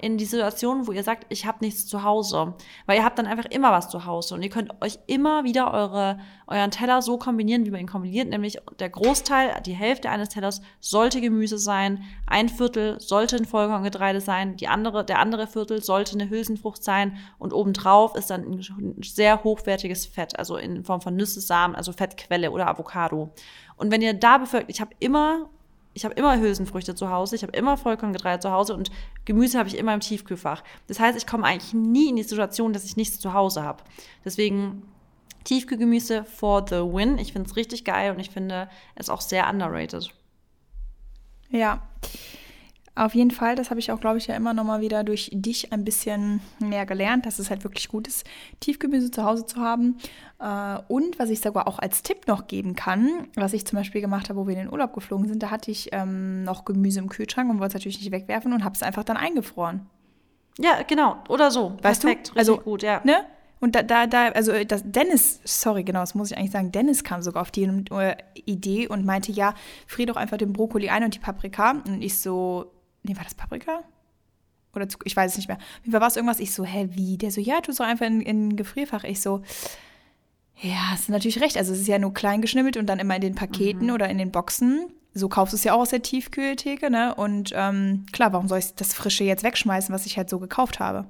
in die Situation, wo ihr sagt, ich habe nichts zu Hause. Weil ihr habt dann einfach immer was zu Hause. Und ihr könnt euch immer wieder eure, euren Teller so kombinieren, wie man ihn kombiniert, nämlich der Großteil, die Hälfte eines Tellers sollte Gemüse sein, ein Viertel sollte ein Vollkorngetreide sein, die andere, der andere Viertel sollte eine Hülsenfrucht sein. Und obendrauf ist dann ein sehr hochwertiges Fett, also in Form von Nüsse, Samen, also Fettquelle oder Avocado. Und wenn ihr da befolgt, ich habe immer, ich habe immer Hülsenfrüchte zu Hause, ich habe immer Vollkorngetreide zu Hause und Gemüse habe ich immer im Tiefkühlfach. Das heißt, ich komme eigentlich nie in die Situation, dass ich nichts zu Hause habe. Deswegen Tiefkühlgemüse for the win. Ich finde es richtig geil und ich finde es auch sehr underrated. Ja. Auf jeden Fall, das habe ich auch, glaube ich, ja immer noch mal wieder durch dich ein bisschen mehr gelernt, dass es halt wirklich gut ist, Tiefgemüse zu Hause zu haben. Äh, und was ich sogar auch als Tipp noch geben kann, was ich zum Beispiel gemacht habe, wo wir in den Urlaub geflogen sind, da hatte ich ähm, noch Gemüse im Kühlschrank und wollte es natürlich nicht wegwerfen und habe es einfach dann eingefroren. Ja, genau. Oder so. Weißt Perfekt. du? Also, gut, ja. Ne? Und da, da, da, also das Dennis, sorry, genau, das muss ich eigentlich sagen, Dennis kam sogar auf die äh, Idee und meinte, ja, frier doch einfach den Brokkoli ein und die Paprika. Und ich so, nee, war das Paprika? Oder zu, ich weiß es nicht mehr. Wie war es irgendwas? Ich so, hä, wie? Der so, ja, tu so einfach in, in Gefrierfach. Ich so, ja, hast du natürlich recht. Also es ist ja nur klein geschnibbelt und dann immer in den Paketen mhm. oder in den Boxen. So kaufst du es ja auch aus der Tiefkühltheke, ne? Und ähm, klar, warum soll ich das Frische jetzt wegschmeißen, was ich halt so gekauft habe?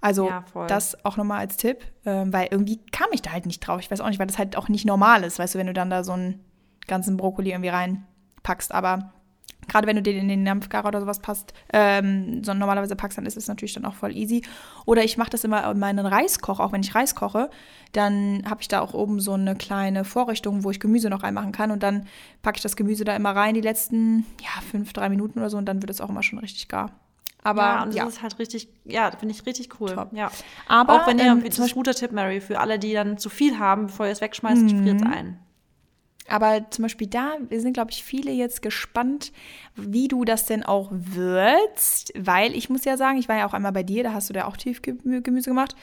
Also ja, das auch nochmal als Tipp, ähm, weil irgendwie kam ich da halt nicht drauf. Ich weiß auch nicht, weil das halt auch nicht normal ist, weißt du, wenn du dann da so einen ganzen Brokkoli irgendwie reinpackst. Aber Gerade wenn du den in den Dampfgarer oder sowas passt, ähm, so normalerweise packst, dann ist es natürlich dann auch voll easy. Oder ich mache das immer in meinen Reiskoch, auch wenn ich Reis koche, dann habe ich da auch oben so eine kleine Vorrichtung, wo ich Gemüse noch reinmachen kann. Und dann packe ich das Gemüse da immer rein, die letzten, ja, fünf, drei Minuten oder so, und dann wird es auch immer schon richtig gar. Aber ja, und das ja. ist halt richtig, ja, finde ich richtig cool. Top. Ja. Aber auch wenn ihr, ähm, das ist ein guter Tipp, Mary, für alle, die dann zu viel haben, bevor ihr es wegschmeißt, mhm. friert es ein. Aber zum Beispiel da, wir sind, glaube ich, viele jetzt gespannt, wie du das denn auch würzt, weil ich muss ja sagen, ich war ja auch einmal bei dir, da hast du da auch Tiefgemüse gemacht.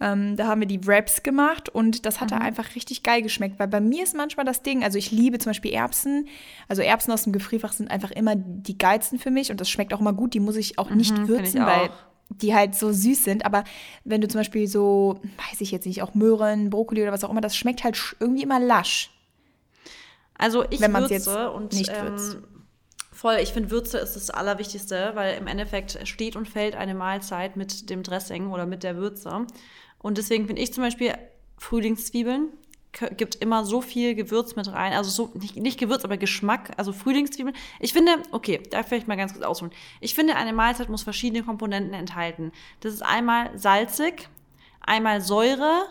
Ähm, da haben wir die Wraps gemacht und das hat mhm. einfach richtig geil geschmeckt, weil bei mir ist manchmal das Ding, also ich liebe zum Beispiel Erbsen, also Erbsen aus dem Gefrierfach sind einfach immer die geilsten für mich und das schmeckt auch immer gut, die muss ich auch nicht mhm, würzen, weil die halt so süß sind. Aber wenn du zum Beispiel so, weiß ich jetzt nicht, auch Möhren, Brokkoli oder was auch immer, das schmeckt halt irgendwie immer lasch. Also ich Wenn würze jetzt und nicht ähm, voll, ich finde Würze ist das Allerwichtigste, weil im Endeffekt steht und fällt eine Mahlzeit mit dem Dressing oder mit der Würze. Und deswegen finde ich zum Beispiel Frühlingszwiebeln gibt immer so viel Gewürz mit rein, also so nicht, nicht Gewürz, aber Geschmack, also Frühlingszwiebeln. Ich finde, okay, da vielleicht mal ganz kurz ausholen. Ich finde, eine Mahlzeit muss verschiedene Komponenten enthalten. Das ist einmal salzig, einmal Säure,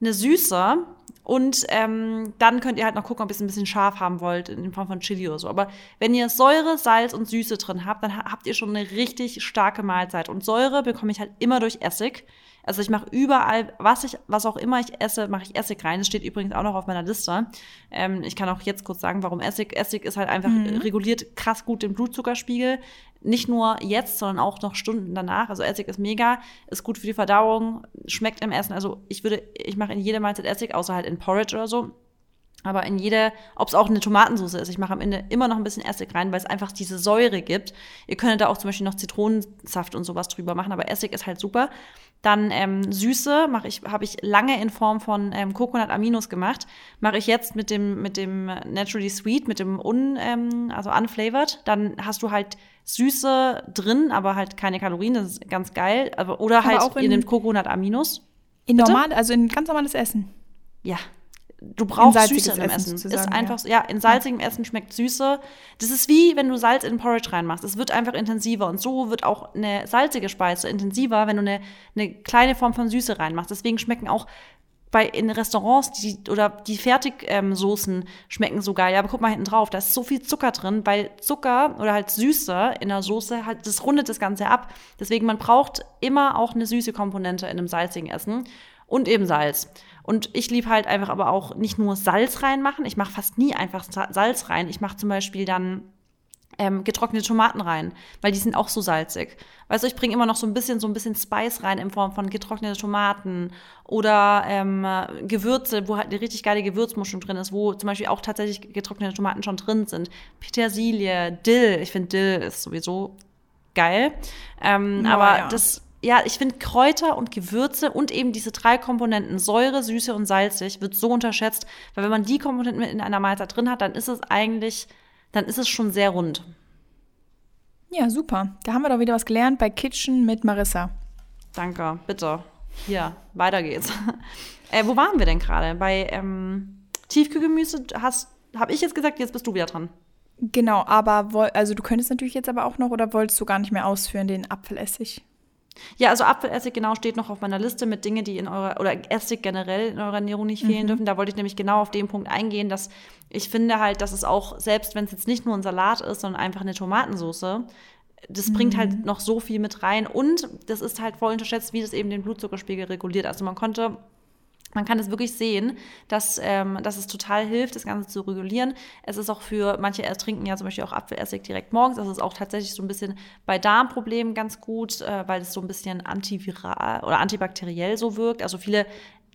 eine Süße und ähm, dann könnt ihr halt noch gucken, ob ihr es ein bisschen scharf haben wollt, in Form von Chili oder so. Aber wenn ihr Säure, Salz und Süße drin habt, dann habt ihr schon eine richtig starke Mahlzeit. Und Säure bekomme ich halt immer durch Essig. Also ich mache überall, was ich, was auch immer ich esse, mache ich Essig rein. Das steht übrigens auch noch auf meiner Liste. Ähm, ich kann auch jetzt kurz sagen, warum Essig. Essig ist halt einfach mhm. reguliert krass gut den Blutzuckerspiegel. Nicht nur jetzt, sondern auch noch Stunden danach. Also Essig ist mega, ist gut für die Verdauung, schmeckt im Essen. Also ich würde, ich mache in jeder Mahlzeit Essig, außer halt in Porridge oder so. Aber in jede, ob es auch eine Tomatensauce ist, ich mache am Ende immer noch ein bisschen Essig rein, weil es einfach diese Säure gibt. Ihr könnt da auch zum Beispiel noch Zitronensaft und sowas drüber machen, aber Essig ist halt super. Dann ähm, Süße mache ich, habe ich lange in Form von ähm, Coconut Aminos gemacht. Mache ich jetzt mit dem, mit dem Naturally Sweet, mit dem un, ähm, also unflavored. Dann hast du halt Süße drin, aber halt keine Kalorien. Das ist ganz geil. Aber, oder aber halt in, in den Coconut Aminos. In normal, also in ganz normales Essen. Ja, du brauchst Süße im Essen. Sagen, ist einfach ja. ja, in salzigem Essen schmeckt Süße. Das ist wie wenn du Salz in Porridge reinmachst. Es wird einfach intensiver und so wird auch eine salzige Speise intensiver, wenn du eine, eine kleine Form von Süße reinmachst. Deswegen schmecken auch bei in Restaurants die oder die Fertigsoßen ähm, schmecken so geil. Ja, aber guck mal hinten drauf, da ist so viel Zucker drin, weil Zucker oder halt Süße in der Soße halt das rundet das Ganze ab. Deswegen man braucht immer auch eine süße Komponente in einem salzigen Essen und eben Salz. Und ich liebe halt einfach aber auch nicht nur Salz reinmachen. Ich mache fast nie einfach Salz rein. Ich mache zum Beispiel dann ähm, getrocknete Tomaten rein, weil die sind auch so salzig. Weißt du, ich bringe immer noch so ein bisschen, so ein bisschen Spice rein in Form von getrocknete Tomaten oder ähm, Gewürze, wo halt eine richtig geile Gewürzmuschung drin ist, wo zum Beispiel auch tatsächlich getrocknete Tomaten schon drin sind. Petersilie, Dill. Ich finde Dill ist sowieso geil. Ähm, oh, aber ja. das ja, ich finde Kräuter und Gewürze und eben diese drei Komponenten, Säure, Süße und Salzig, wird so unterschätzt, weil wenn man die Komponenten in einer Mahlzeit drin hat, dann ist es eigentlich dann ist es schon sehr rund. Ja, super. Da haben wir doch wieder was gelernt bei Kitchen mit Marissa. Danke, bitte. Hier, weiter geht's. [LAUGHS] äh, wo waren wir denn gerade? Bei ähm, Tiefkühlgemüse habe ich jetzt gesagt, jetzt bist du wieder dran. Genau, aber also du könntest natürlich jetzt aber auch noch oder wolltest du gar nicht mehr ausführen den Apfelessig? Ja, also Apfelessig genau steht noch auf meiner Liste mit Dingen, die in eurer, oder Essig generell in eurer Ernährung nicht fehlen mhm. dürfen. Da wollte ich nämlich genau auf den Punkt eingehen, dass ich finde halt, dass es auch, selbst wenn es jetzt nicht nur ein Salat ist, sondern einfach eine Tomatensauce, das mhm. bringt halt noch so viel mit rein. Und das ist halt voll unterschätzt, wie das eben den Blutzuckerspiegel reguliert. Also man konnte man kann es wirklich sehen, dass, ähm, dass es total hilft, das Ganze zu regulieren. Es ist auch für manche trinken ja zum Beispiel auch Apfelessig direkt morgens. Das ist auch tatsächlich so ein bisschen bei Darmproblemen ganz gut, äh, weil es so ein bisschen antiviral oder antibakteriell so wirkt. Also viele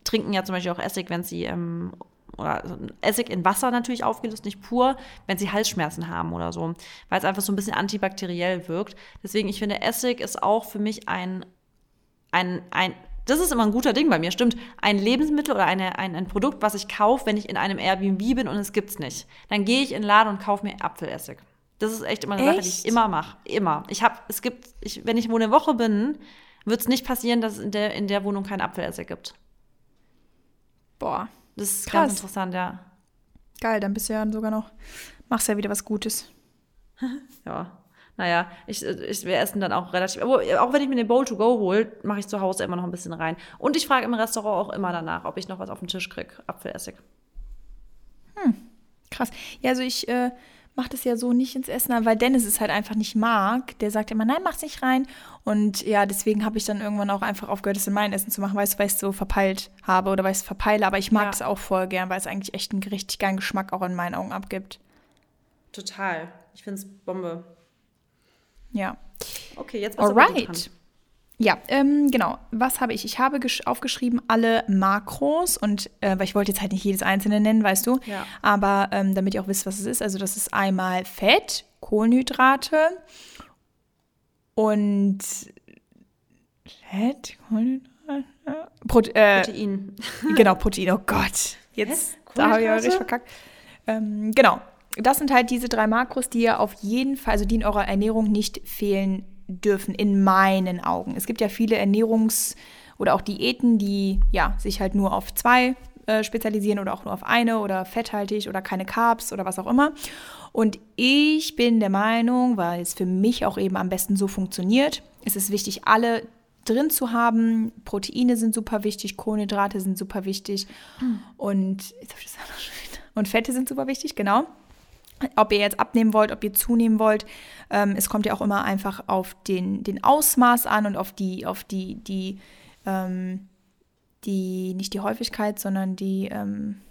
trinken ja zum Beispiel auch Essig, wenn sie ähm, oder Essig in Wasser natürlich aufgelöst, nicht pur, wenn sie Halsschmerzen haben oder so, weil es einfach so ein bisschen antibakteriell wirkt. Deswegen, ich finde, Essig ist auch für mich ein, ein, ein das ist immer ein guter Ding bei mir, stimmt. Ein Lebensmittel oder eine, ein, ein Produkt, was ich kaufe, wenn ich in einem Airbnb bin und es gibt's nicht. Dann gehe ich in den Laden und kaufe mir Apfelessig. Das ist echt immer eine echt? Sache, die ich immer mache. Immer. Ich habe, es gibt, ich, wenn ich wo eine Woche bin, wird es nicht passieren, dass es in der, in der Wohnung kein Apfelessig gibt. Boah. Das ist Krass. ganz interessant, ja. Geil, dann bist du ja sogar noch, machst ja wieder was Gutes. [LAUGHS] ja naja, ich, ich, wir essen dann auch relativ, aber auch wenn ich mir den Bowl to go hole, mache ich zu Hause immer noch ein bisschen rein. Und ich frage im Restaurant auch immer danach, ob ich noch was auf den Tisch kriege, Apfelessig. Hm, krass. Ja, also ich äh, mache das ja so nicht ins Essen, weil Dennis es halt einfach nicht mag. Der sagt immer, nein, mach's nicht rein. Und ja, deswegen habe ich dann irgendwann auch einfach aufgehört, es in mein Essen zu machen, weil ich es so verpeilt habe oder weil ich es verpeile. Aber ich mag es auch voll gern, weil es eigentlich echt einen richtig geilen Geschmack auch in meinen Augen abgibt. Total. Ich finde es Bombe. Ja. Okay, jetzt bist Alright. Ja, ähm, genau. Was habe ich? Ich habe aufgeschrieben alle Makros und äh, weil ich wollte jetzt halt nicht jedes einzelne nennen, weißt du. Ja. Aber ähm, damit ihr auch wisst, was es ist. Also das ist einmal Fett, Kohlenhydrate und Fett, Kohlenhydrate, Pro äh, Protein. Genau, Protein. Oh Gott. Jetzt da habe ich richtig verkackt. Ähm, genau das sind halt diese drei Makros, die ihr auf jeden Fall, also die in eurer Ernährung nicht fehlen dürfen, in meinen Augen. Es gibt ja viele Ernährungs- oder auch Diäten, die ja sich halt nur auf zwei äh, spezialisieren oder auch nur auf eine oder fetthaltig oder keine Carbs oder was auch immer. Und ich bin der Meinung, weil es für mich auch eben am besten so funktioniert, es ist wichtig, alle drin zu haben. Proteine sind super wichtig, Kohlenhydrate sind super wichtig mhm. und, [LAUGHS] und Fette sind super wichtig, genau ob ihr jetzt abnehmen wollt, ob ihr zunehmen wollt. Ähm, es kommt ja auch immer einfach auf den, den Ausmaß an und auf die, auf die, die, ähm, die, nicht die Häufigkeit, sondern die, ähm,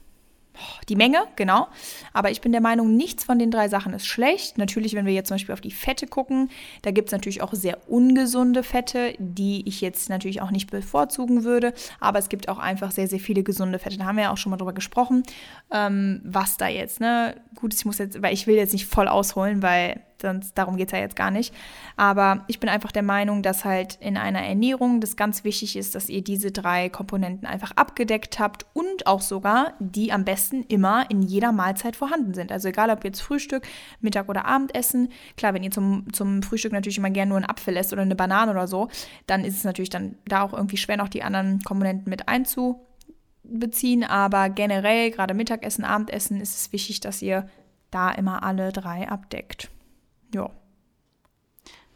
die Menge, genau. Aber ich bin der Meinung, nichts von den drei Sachen ist schlecht. Natürlich, wenn wir jetzt zum Beispiel auf die Fette gucken, da gibt es natürlich auch sehr ungesunde Fette, die ich jetzt natürlich auch nicht bevorzugen würde. Aber es gibt auch einfach sehr, sehr viele gesunde Fette. Da haben wir ja auch schon mal drüber gesprochen, ähm, was da jetzt, ne? Gut, ich muss jetzt, weil ich will jetzt nicht voll ausholen, weil sonst darum geht es ja jetzt gar nicht. Aber ich bin einfach der Meinung, dass halt in einer Ernährung das ganz wichtig ist, dass ihr diese drei Komponenten einfach abgedeckt habt und auch sogar die am besten immer in jeder Mahlzeit vorhanden sind. Also egal ob jetzt Frühstück, Mittag oder Abendessen. Klar, wenn ihr zum, zum Frühstück natürlich immer gerne nur einen Apfel esst oder eine Banane oder so, dann ist es natürlich dann da auch irgendwie schwer, noch die anderen Komponenten mit einzubeziehen. Aber generell, gerade Mittagessen, Abendessen, ist es wichtig, dass ihr da immer alle drei abdeckt. Ja.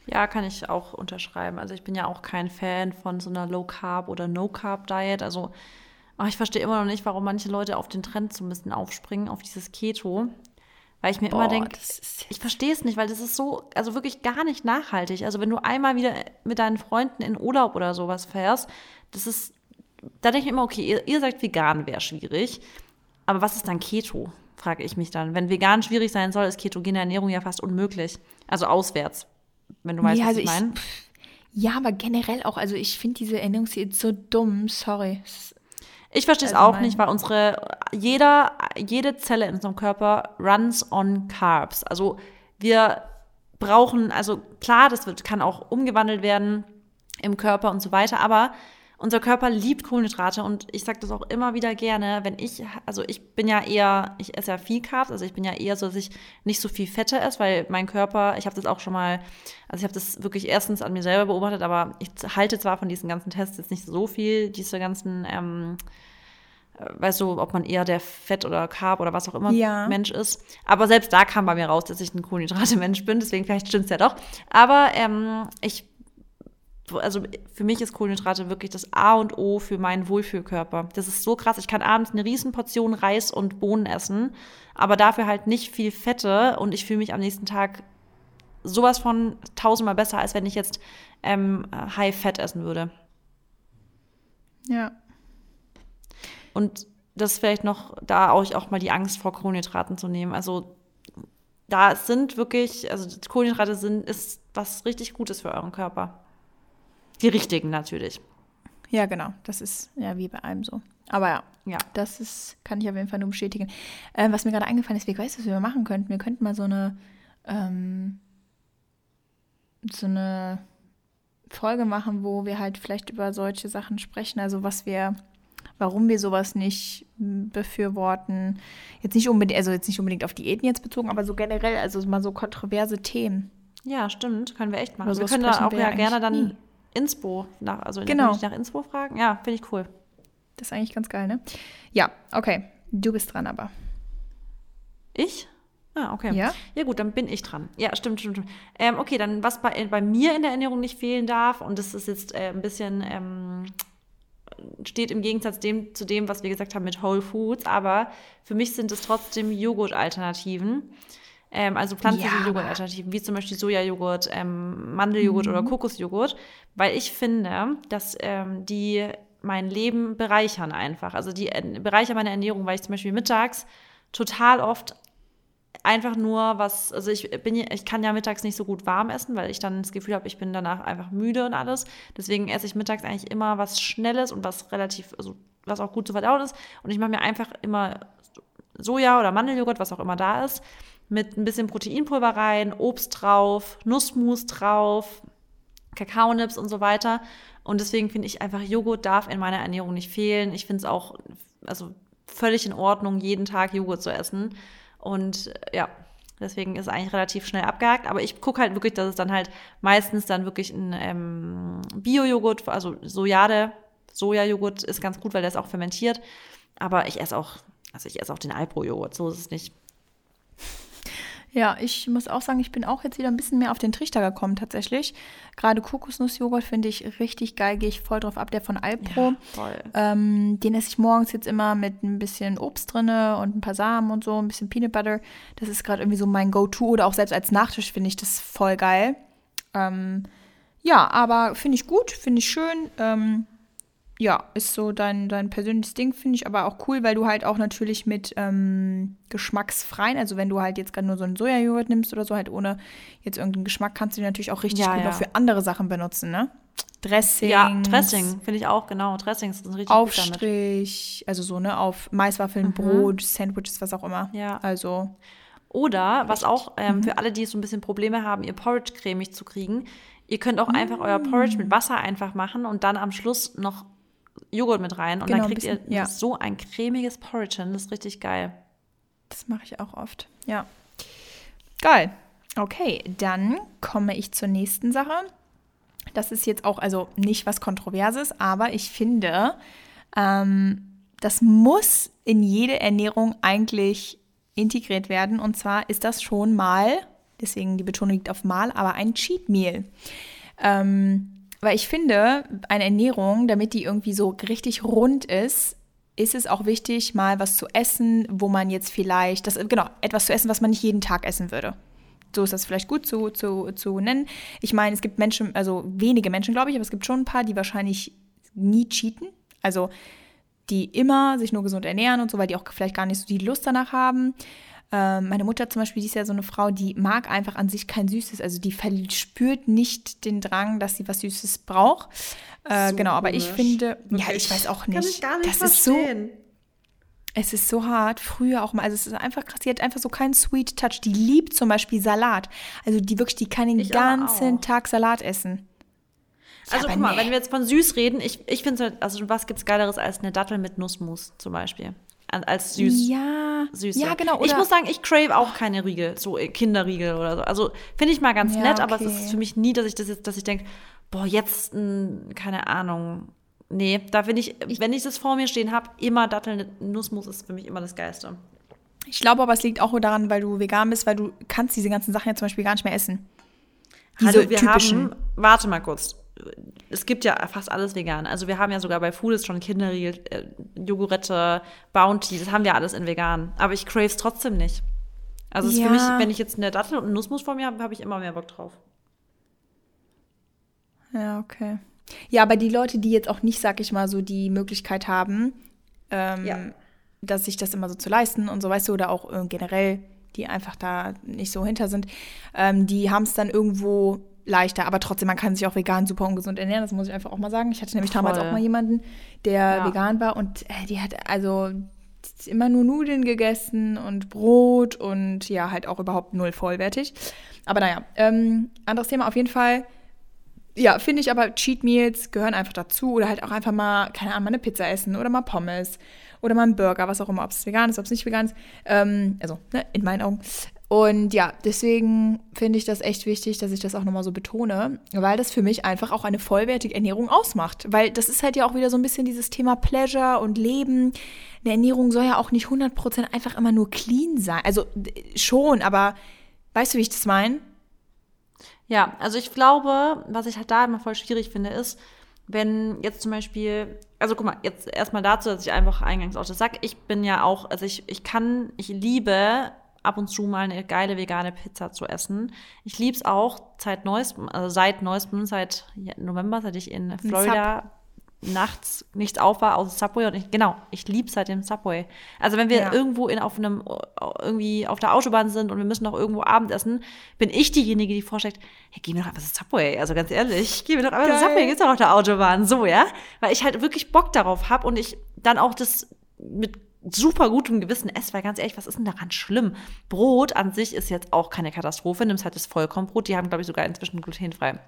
Ja, kann ich auch unterschreiben. Also ich bin ja auch kein Fan von so einer Low Carb oder No Carb Diet. Also Aber ich verstehe immer noch nicht, warum manche Leute auf den Trend so ein bisschen aufspringen, auf dieses Keto. Weil ich mir Boah, immer denke, ich verstehe es nicht, weil das ist so, also wirklich gar nicht nachhaltig. Also wenn du einmal wieder mit deinen Freunden in Urlaub oder sowas fährst, das ist, da denke ich mir immer, okay, ihr, ihr sagt, vegan wäre schwierig. Aber was ist dann Keto? Frage ich mich dann. Wenn vegan schwierig sein soll, ist ketogene Ernährung ja fast unmöglich. Also auswärts, wenn du weißt, was also ich ich- meine. Ja, aber generell auch, also ich finde diese Ernährungsdiät so dumm, sorry. Ich verstehe es Also auch mein- nicht, weil unsere, jeder, jede Zelle in unserem Körper runs on Carbs. Also wir brauchen, also klar, das wird, kann auch umgewandelt werden im Körper und so weiter, aber unser Körper liebt Kohlenhydrate und ich sage das auch immer wieder gerne, wenn ich, also ich bin ja eher, ich esse ja viel Carbs, also ich bin ja eher so, dass ich nicht so viel Fette esse, weil mein Körper, ich habe das auch schon mal, also ich habe das wirklich erstens an mir selber beobachtet, aber ich halte zwar von diesen ganzen Tests jetzt nicht so viel, diese ganzen, ähm, äh, weißt du, ob man eher der Fett- oder Carb oder was auch immer Ja. Mensch ist. Aber selbst da kam bei mir raus, dass ich ein Kohlenhydrate-Mensch bin, deswegen vielleicht stimmt es ja doch. Aber ähm, ich, also für mich ist Kohlenhydrate wirklich das A und O für meinen Wohlfühlkörper. Das ist so krass. Ich kann abends eine Riesenportion Reis und Bohnen essen, aber dafür halt nicht viel Fette und ich fühle mich am nächsten Tag sowas von tausendmal besser, als wenn ich jetzt ähm, High Fett essen würde. Ja. Und das ist vielleicht noch, da auch, auch mal die Angst vor Kohlenhydraten zu nehmen. Also da sind wirklich, also Kohlenhydrate sind, ist was richtig Gutes für euren Körper. Die richtigen natürlich. Ja, genau. Das ist ja wie bei allem so. Aber ja, Ja. das ist, kann ich auf jeden Fall nur bestätigen. Ähm, was mir gerade eingefallen ist, wie weißt du, was wir machen könnten? Wir könnten mal so eine, ähm, so eine Folge machen, wo wir halt vielleicht über solche Sachen sprechen. Also was wir, warum wir sowas nicht befürworten. Jetzt nicht unbedingt, also jetzt nicht unbedingt auf Diäten jetzt bezogen, aber so generell, also mal so kontroverse Themen. Ja, stimmt. Können wir echt machen. Über wir können da auch ja gerne dann nie. Inspo nach, also Genau. nach Inspo fragen. Ja, finde ich cool. Das ist eigentlich ganz geil, ne? Ja, okay. Du bist dran aber. Ich? Ah, okay. Ja? Ja, gut, dann bin ich dran. Ja, stimmt, stimmt. stimmt. Ähm, okay, dann was bei, bei mir in der Ernährung nicht fehlen darf, und das ist jetzt äh, ein bisschen, ähm, steht im Gegensatz dem, zu dem, was wir gesagt haben mit Whole Foods, aber für mich sind es trotzdem Joghurt-Alternativen. Ähm, also pflanzliche Ja, Joghurt-Alternativen, wie zum Beispiel Sojajoghurt, ähm, Mandeljoghurt oder Kokosjoghurt, weil ich finde, dass ähm, die mein Leben bereichern einfach. Also die äh, bereichern meine Ernährung, weil ich zum Beispiel mittags total oft einfach nur was, also ich bin, ich kann ja mittags nicht so gut warm essen, weil ich dann das Gefühl habe, ich bin danach einfach müde und alles. Deswegen esse ich mittags eigentlich immer was Schnelles und was relativ, also was auch gut zu verdauen ist. Und ich mache mir einfach immer Soja oder Mandeljoghurt, was auch immer da ist, mit ein bisschen Proteinpulver rein, Obst drauf, Nussmus drauf, Kakaonips und so weiter. Und deswegen finde ich einfach, Joghurt darf in meiner Ernährung nicht fehlen. Ich finde es auch, also völlig in Ordnung, jeden Tag Joghurt zu essen. Und ja, deswegen ist es eigentlich relativ schnell abgehakt. Aber ich gucke halt wirklich, dass es dann halt meistens dann wirklich ein ähm, Bio-Joghurt, also Sojade, Sojajoghurt ist ganz gut, weil der ist auch fermentiert. Aber ich esse auch, also ich esse auch den Alpro-Joghurt, so ist es nicht. Ja, ich muss auch sagen, ich bin auch jetzt wieder ein bisschen mehr auf den Trichter gekommen tatsächlich. Gerade Kokosnussjoghurt finde ich richtig geil, gehe ich voll drauf ab, der von Alpro. voll. Ähm, den esse ich morgens jetzt immer mit ein bisschen Obst drinne und ein paar Samen und so, ein bisschen Peanut Butter. Das ist gerade irgendwie so mein Go-To oder auch selbst als Nachtisch finde ich das voll geil. Ähm, ja, aber finde ich gut, finde ich schön. Ähm, ja, ist so dein, dein persönliches Ding, finde ich aber auch cool, weil du halt auch natürlich mit ähm, geschmacksfreien, also wenn du halt jetzt gerade nur so einen Sojajoghurt nimmst oder so, halt ohne jetzt irgendeinen Geschmack, kannst du den natürlich auch richtig Ja, gut ja. noch für andere Sachen benutzen, ne? Dressing. Ja, Dressing finde ich auch, genau. Dressings sind richtig. Aufstrich, also so, ne, auf Maiswaffeln, Mhm. Brot, Sandwiches, was auch immer. Ja. Also, Oder, was auch Mhm. ähm, für alle, die so ein bisschen Probleme haben, ihr Porridge cremig zu kriegen, ihr könnt auch einfach Mm. euer Porridge mit Wasser einfach machen und dann am Schluss noch Joghurt mit rein. Und Genau, dann kriegt bisschen, ihr ja. so ein cremiges Porridge hin. Das ist richtig geil. das mache ich auch oft. Ja. Geil. Okay, dann komme ich zur nächsten Sache. Das ist jetzt auch, also nicht was Kontroverses, aber ich finde, ähm, das muss in jede Ernährung eigentlich integriert werden. Und zwar ist das schon mal, deswegen die Betonung liegt auf mal, aber ein Cheat Meal. Ähm, weil ich finde, eine Ernährung, damit die irgendwie so richtig rund ist, ist es auch wichtig, mal was zu essen, wo man jetzt vielleicht, das, genau, etwas zu essen, was man nicht jeden Tag essen würde. So ist das vielleicht gut zu, zu, zu nennen. Ich meine, es gibt Menschen, also wenige Menschen, glaube ich, aber es gibt schon ein paar, die wahrscheinlich nie cheaten. Also die immer sich nur gesund ernähren und so, weil die auch vielleicht gar nicht so die Lust danach haben. Ähm, meine Mutter zum Beispiel, die ist ja so eine Frau, die mag einfach an sich kein Süßes. Also die spürt nicht den Drang, dass sie was Süßes braucht. Äh, so genau, aber komisch. ich finde, ja, ich weiß auch nicht. Kann ich gar nicht das verstehen. ist so. Es ist so hart. Früher auch mal. Also es ist einfach krass. Sie hat einfach so keinen Sweet Touch. Die liebt zum Beispiel Salat. Also die wirklich, die kann den ich ganzen Tag Salat essen. Also guck mal, nee. wenn wir jetzt von süß reden, ich, ich finde, also was gibt's Geileres als eine Dattel mit Nussmus zum Beispiel? Als süß. Ja, Süße. ja genau. ich muss sagen, ich crave auch keine Riegel, so äh, Kinderriegel oder so. Also finde ich mal ganz ja, nett, okay. aber es ist für mich nie, dass ich das jetzt, dass ich denke, boah, jetzt, mh, keine Ahnung. Nee, da finde ich, ich, wenn ich das vor mir stehen habe, immer Datteln, Nussmus ist für mich immer das Geiste. Ich glaube aber, es liegt auch daran, weil du vegan bist, weil du kannst diese ganzen Sachen ja zum Beispiel gar nicht mehr essen. Diese also wir typischen. haben, warte mal kurz, es gibt ja fast alles vegan. Also wir haben ja sogar bei Foodist schon Kinderriegel, äh, Jogurette, Bounty, das haben wir alles in vegan. Aber ich crave es trotzdem nicht. Also ja. für mich, wenn ich jetzt eine Dattel und einen Nussmus vor mir habe, habe ich immer mehr Bock drauf. Ja, okay. Ja, aber die Leute, die jetzt auch nicht, sag ich mal, so die Möglichkeit haben, ähm, ja. dass sich das immer so zu leisten und so, weißt du, oder auch äh, generell, die einfach da nicht so hinter sind, ähm, die haben es dann irgendwo leichter, aber trotzdem, man kann sich auch vegan super ungesund ernähren, das muss ich einfach auch mal sagen. Ich hatte nämlich Voll. damals auch mal jemanden, der ja. vegan war und äh, die hat also immer nur Nudeln gegessen und Brot und ja, halt auch überhaupt null vollwertig. Aber naja, ähm, anderes Thema auf jeden Fall. Ja, finde ich aber, Cheat Meals gehören einfach dazu oder halt auch einfach mal, keine Ahnung, mal eine Pizza essen oder mal Pommes oder mal einen Burger, was auch immer, ob es vegan ist, ob es nicht vegan ist. Ähm, also, ne, in meinen Augen. Und ja, deswegen finde ich das echt wichtig, dass ich das auch nochmal so betone, weil das für mich einfach auch eine vollwertige Ernährung ausmacht. Weil das ist halt ja auch wieder so ein bisschen dieses Thema Pleasure und Leben. Eine Ernährung soll ja auch nicht 100% einfach immer nur clean sein. Also schon, aber weißt du, wie ich das meine? Ja, also ich glaube, was ich halt da immer voll schwierig finde, ist, wenn jetzt zum Beispiel, also guck mal, jetzt erstmal dazu, dass ich einfach eingangs auch das sage, ich bin ja auch, also ich, ich kann, ich liebe ab und zu mal eine geile vegane Pizza zu essen. Ich liebe es auch seit neuestem, also seit neuestem, seit November, seit ich in Florida nachts nichts auf war außer Subway und ich, genau, ich liebe seit dem Subway. Also wenn wir ja. irgendwo in auf einem irgendwie auf der Autobahn sind und wir müssen noch irgendwo Abendessen, bin ich diejenige, die vorschlägt, hey, geh mir doch einfach das Subway. Also ganz ehrlich, geh mir doch einfach das Subway, geht's doch auf der Autobahn, so ja, weil ich halt wirklich Bock darauf habe und ich dann auch das mit super gutem Gewissen esse, weil ganz ehrlich, was ist denn daran schlimm? Brot an sich ist jetzt auch keine Katastrophe. Nimmst halt das Vollkornbrot, die haben, glaube ich, sogar inzwischen glutenfrei.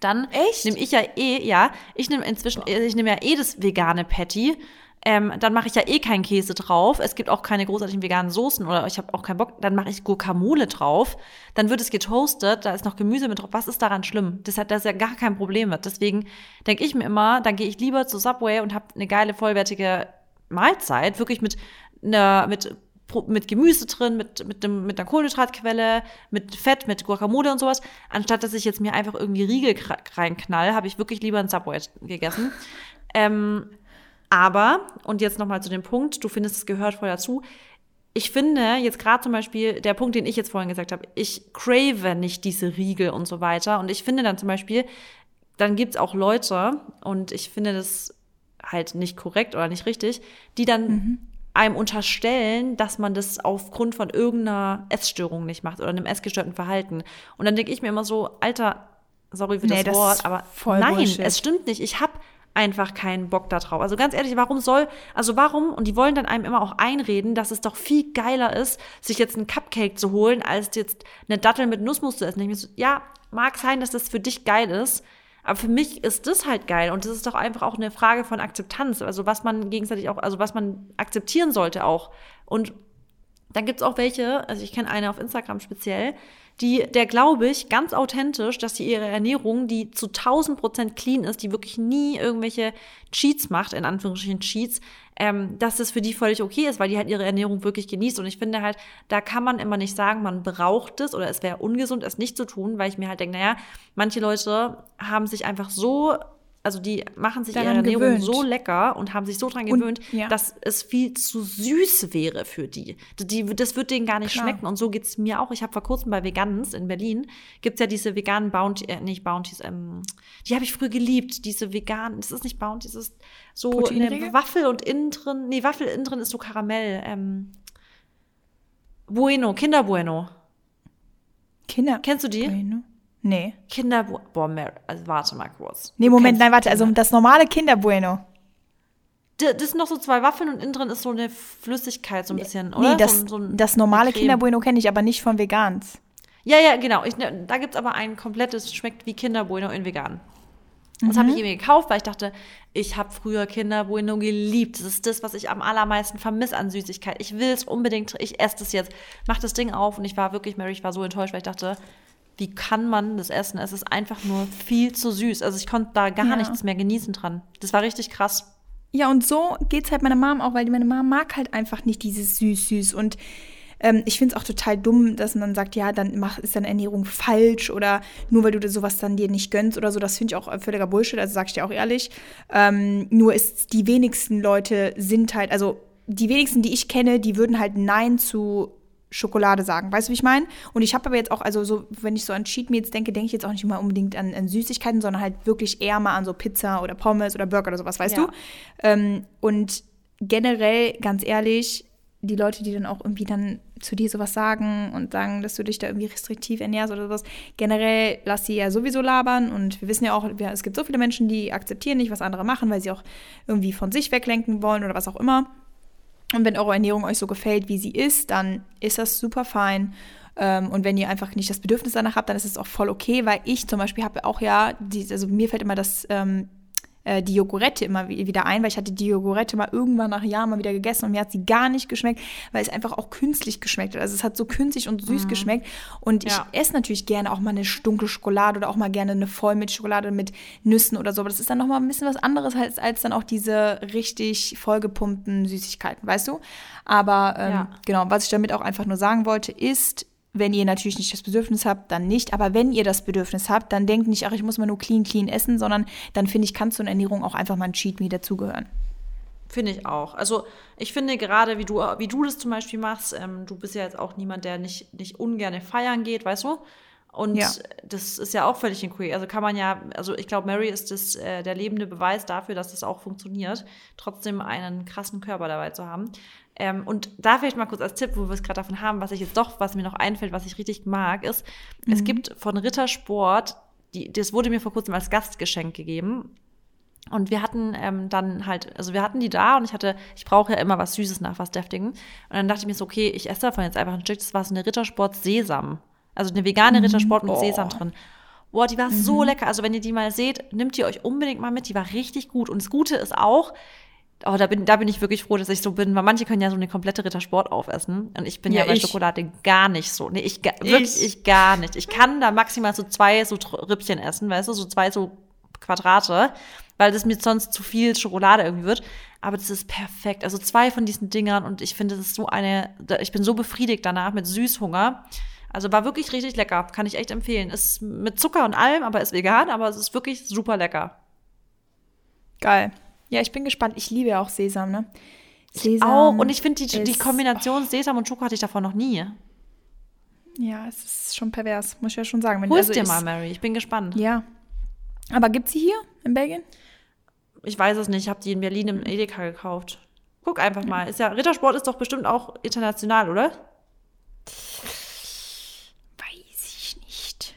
Dann nehme ich ja eh, ja, ich nehme inzwischen, ich nehme ja eh das vegane Patty. Ähm, dann mache ich ja eh keinen Käse drauf. Es gibt auch keine großartigen veganen Soßen oder ich habe auch keinen Bock. Dann mache ich Guacamole drauf. Dann wird es getoastet, da ist noch Gemüse mit drauf. Was ist daran schlimm? Das hat das ja gar kein Problem mit. Deswegen denke ich mir immer, dann gehe ich lieber zu Subway und habe eine geile vollwertige Mahlzeit, wirklich mit einer, mit mit Gemüse drin, mit, mit, dem, mit einer Kohlenhydratquelle, mit Fett, mit Guacamole und sowas. Anstatt dass ich jetzt mir einfach irgendwie Riegel reinknall, habe ich wirklich lieber ein Subway gegessen. [LAUGHS] Ähm, aber, und jetzt nochmal zu dem Punkt, du findest, es gehört voll dazu. Ich finde jetzt gerade zum Beispiel der Punkt, den ich jetzt vorhin gesagt habe, ich crave nicht diese Riegel und so weiter. Und ich finde dann zum Beispiel, dann gibt es auch Leute, und ich finde das halt nicht korrekt oder nicht richtig, die dann mhm. einem unterstellen, dass man das aufgrund von irgendeiner Essstörung nicht macht oder einem essgestörten Verhalten. Und dann denke ich mir immer so, Alter, sorry für nee, das, das Wort, aber nein, Bullshit. es stimmt nicht. Ich habe einfach keinen Bock da drauf. Also ganz ehrlich, warum soll, also warum, und die wollen dann einem immer auch einreden, dass es doch viel geiler ist, sich jetzt einen Cupcake zu holen, als jetzt eine Dattel mit Nussmus zu essen. Ich mir so, ja, mag sein, dass das für dich geil ist, aber für mich ist das halt geil und das ist doch einfach auch eine Frage von Akzeptanz, also was man gegenseitig auch, also was man akzeptieren sollte auch. Und dann gibt's auch welche, also ich kenne eine auf Instagram speziell, die, der glaube ich, ganz authentisch, dass sie ihre Ernährung, die zu 1000 Prozent clean ist, die wirklich nie irgendwelche Cheats macht, in Anführungsstrichen Cheats, ähm, dass es für die völlig okay ist, weil die halt ihre Ernährung wirklich genießt. Und ich finde halt, da kann man immer nicht sagen, man braucht es oder es wäre ungesund, es nicht zu tun, weil ich mir halt denke, naja, manche Leute haben sich einfach so also die machen sich ihre Ernährung gewöhnt. so lecker und haben sich so dran Und- gewöhnt, ja. dass es viel zu süß wäre für die. die das wird denen gar nicht Klar. schmecken. Und so geht's mir auch. Ich habe vor kurzem bei Vegans in Berlin, gibt's ja diese veganen Bounty, äh, nicht Bounties, ähm, die habe ich früher geliebt. Diese veganen, das ist nicht Bounty, das ist so eine? Waffel und innen drin, nee, Waffel innen drin ist so Karamell. Ähm, bueno, Kinder Bueno. Kinder. Kennst du die? Bueno? Nee. Kinder Bu- Boah, Mary, also warte mal kurz. Nee, Moment, nein, warte. Also das normale Kinder-Bueno. D- Das sind noch so zwei Waffeln und innen drin ist so eine Flüssigkeit, so ein bisschen, oder? Nee, das, so, so ein- das normale. Kinder-Bueno kenne ich, aber nicht von Vegans. Ja, ja, genau. Ich, ne, da gibt es aber ein komplettes, schmeckt wie Kinder Bueno in vegan. Das habe ich Mhm. mir gekauft, weil ich dachte, ich habe früher Kinder Bueno geliebt. Das ist das, was ich am allermeisten vermisse an Süßigkeit. Ich will es unbedingt, ich esse das jetzt. Mach das Ding auf und ich war wirklich, Mary, ich war so enttäuscht, weil ich dachte, wie kann man das essen? Es ist einfach nur viel zu süß. Also ich konnte da gar Ja. nichts mehr genießen dran. Das war richtig krass. Ja, und so geht's halt meiner Mom auch, weil meine Mom mag halt einfach nicht dieses süß-süß. Und ähm, ich finde es auch total dumm, dass man dann sagt, ja, dann mach, ist deine Ernährung falsch oder nur weil du sowas dann dir nicht gönnst oder so. Das finde ich auch völliger Bullshit, also sag ich dir auch ehrlich. Ähm, nur ist die wenigsten Leute sind halt, also die wenigsten, die ich kenne, die würden halt Nein zu Schokolade sagen. Weißt du, wie ich meine? Und ich habe aber jetzt auch, also so, wenn ich so an Cheat Meals denke, denke ich jetzt auch nicht mal unbedingt an, an Süßigkeiten, sondern halt wirklich eher mal an so Pizza oder Pommes oder Burger oder sowas, weißt Ja. du? Ähm, und generell, ganz ehrlich, die Leute, die dann auch irgendwie dann zu dir sowas sagen und sagen, dass du dich da irgendwie restriktiv ernährst oder sowas, generell lass sie ja sowieso labern und wir wissen ja auch, es gibt so viele Menschen, die akzeptieren nicht, was andere machen, weil sie auch irgendwie von sich weglenken wollen oder was auch immer. Und wenn eure Ernährung euch so gefällt, wie sie ist, dann ist das super fein. Ähm, und wenn ihr einfach nicht das Bedürfnis danach habt, dann ist es auch voll okay, weil ich zum Beispiel habe auch ja, also mir fällt immer das, ähm, äh, die Jogurette immer wi- wieder ein, weil ich hatte die Jogurette mal irgendwann nach Jahren mal wieder gegessen und mir hat sie gar nicht geschmeckt, weil es einfach auch künstlich geschmeckt hat. Also es hat so künstlich und süß geschmeckt. Und Ja. ich esse natürlich gerne auch mal eine dunkle Schokolade oder auch mal gerne eine Vollmilchschokolade mit Nüssen oder so. Aber das ist dann nochmal ein bisschen was anderes als, als dann auch diese richtig vollgepumpten Süßigkeiten, weißt du? Aber ähm, Ja. genau, was ich damit auch einfach nur sagen wollte, ist, wenn ihr natürlich nicht das Bedürfnis habt, dann nicht. Aber wenn ihr das Bedürfnis habt, dann denkt nicht, ach, ich muss mal nur clean, clean essen, sondern dann finde ich, kann zu einer Ernährung auch einfach mal ein Cheat Meal dazugehören. Finde ich auch. Also ich finde gerade, wie du, wie du das zum Beispiel machst, ähm, du bist ja jetzt auch niemand, der nicht, nicht ungern feiern geht, weißt du? Und Ja. das ist ja auch völlig okay. Also kann man ja, also ich glaube, Mary ist das, äh, der lebende Beweis dafür, dass das auch funktioniert, trotzdem einen krassen Körper dabei zu haben. Ähm, und da vielleicht mal kurz als Tipp, wo wir es gerade davon haben, was ich jetzt doch, was mir noch einfällt, was ich richtig mag, ist, es gibt von Rittersport, die, das wurde mir vor kurzem als Gastgeschenk gegeben. Und wir hatten ähm, dann halt, also wir hatten die da und ich hatte, ich brauche ja immer was Süßes nach was Deftigen. Und dann dachte ich mir so, okay, ich esse davon jetzt einfach ein Stück. Das war so eine Rittersport Sesam. Also eine vegane Rittersport mit Oh. Sesam drin. Boah, die war so lecker. Also wenn ihr die mal seht, nimmt die euch unbedingt mal mit. Die war richtig gut. Und das Gute ist auch, oh, da bin, da bin ich wirklich froh, dass ich so bin, weil manche können ja so eine komplette Rittersport aufessen. Und ich bin ja, Ja, bei ich. Schokolade gar nicht so. Nee, ich, wirklich, ich gar nicht. Ich kann da maximal so zwei so Rippchen essen, weißt du, so zwei so Quadrate, weil das mir sonst zu viel Schokolade irgendwie wird. Aber das ist perfekt. Also zwei von diesen Dingern und ich finde, das ist so eine, ich bin so befriedigt danach mit Süßhunger. Also war wirklich richtig lecker. Kann ich echt empfehlen. Ist mit Zucker und allem, aber ist vegan, aber es ist wirklich super lecker. Geil. Ja, ich bin gespannt. Ich liebe ja auch Sesam, ne? Sesam Auch. Und ich finde, die, die Kombination Sesam und Schoko hatte ich davon noch nie. Ja, es ist schon pervers, muss ich ja schon sagen. Wenn, Hol's also dir mal, Mary. Ich bin gespannt. Ja. Aber gibt's sie hier in Belgien? Ich weiß es nicht. Ich habe die in Berlin im Edeka gekauft. Guck einfach mal. Ist ja, Rittersport ist doch bestimmt auch international, oder? Weiß ich nicht.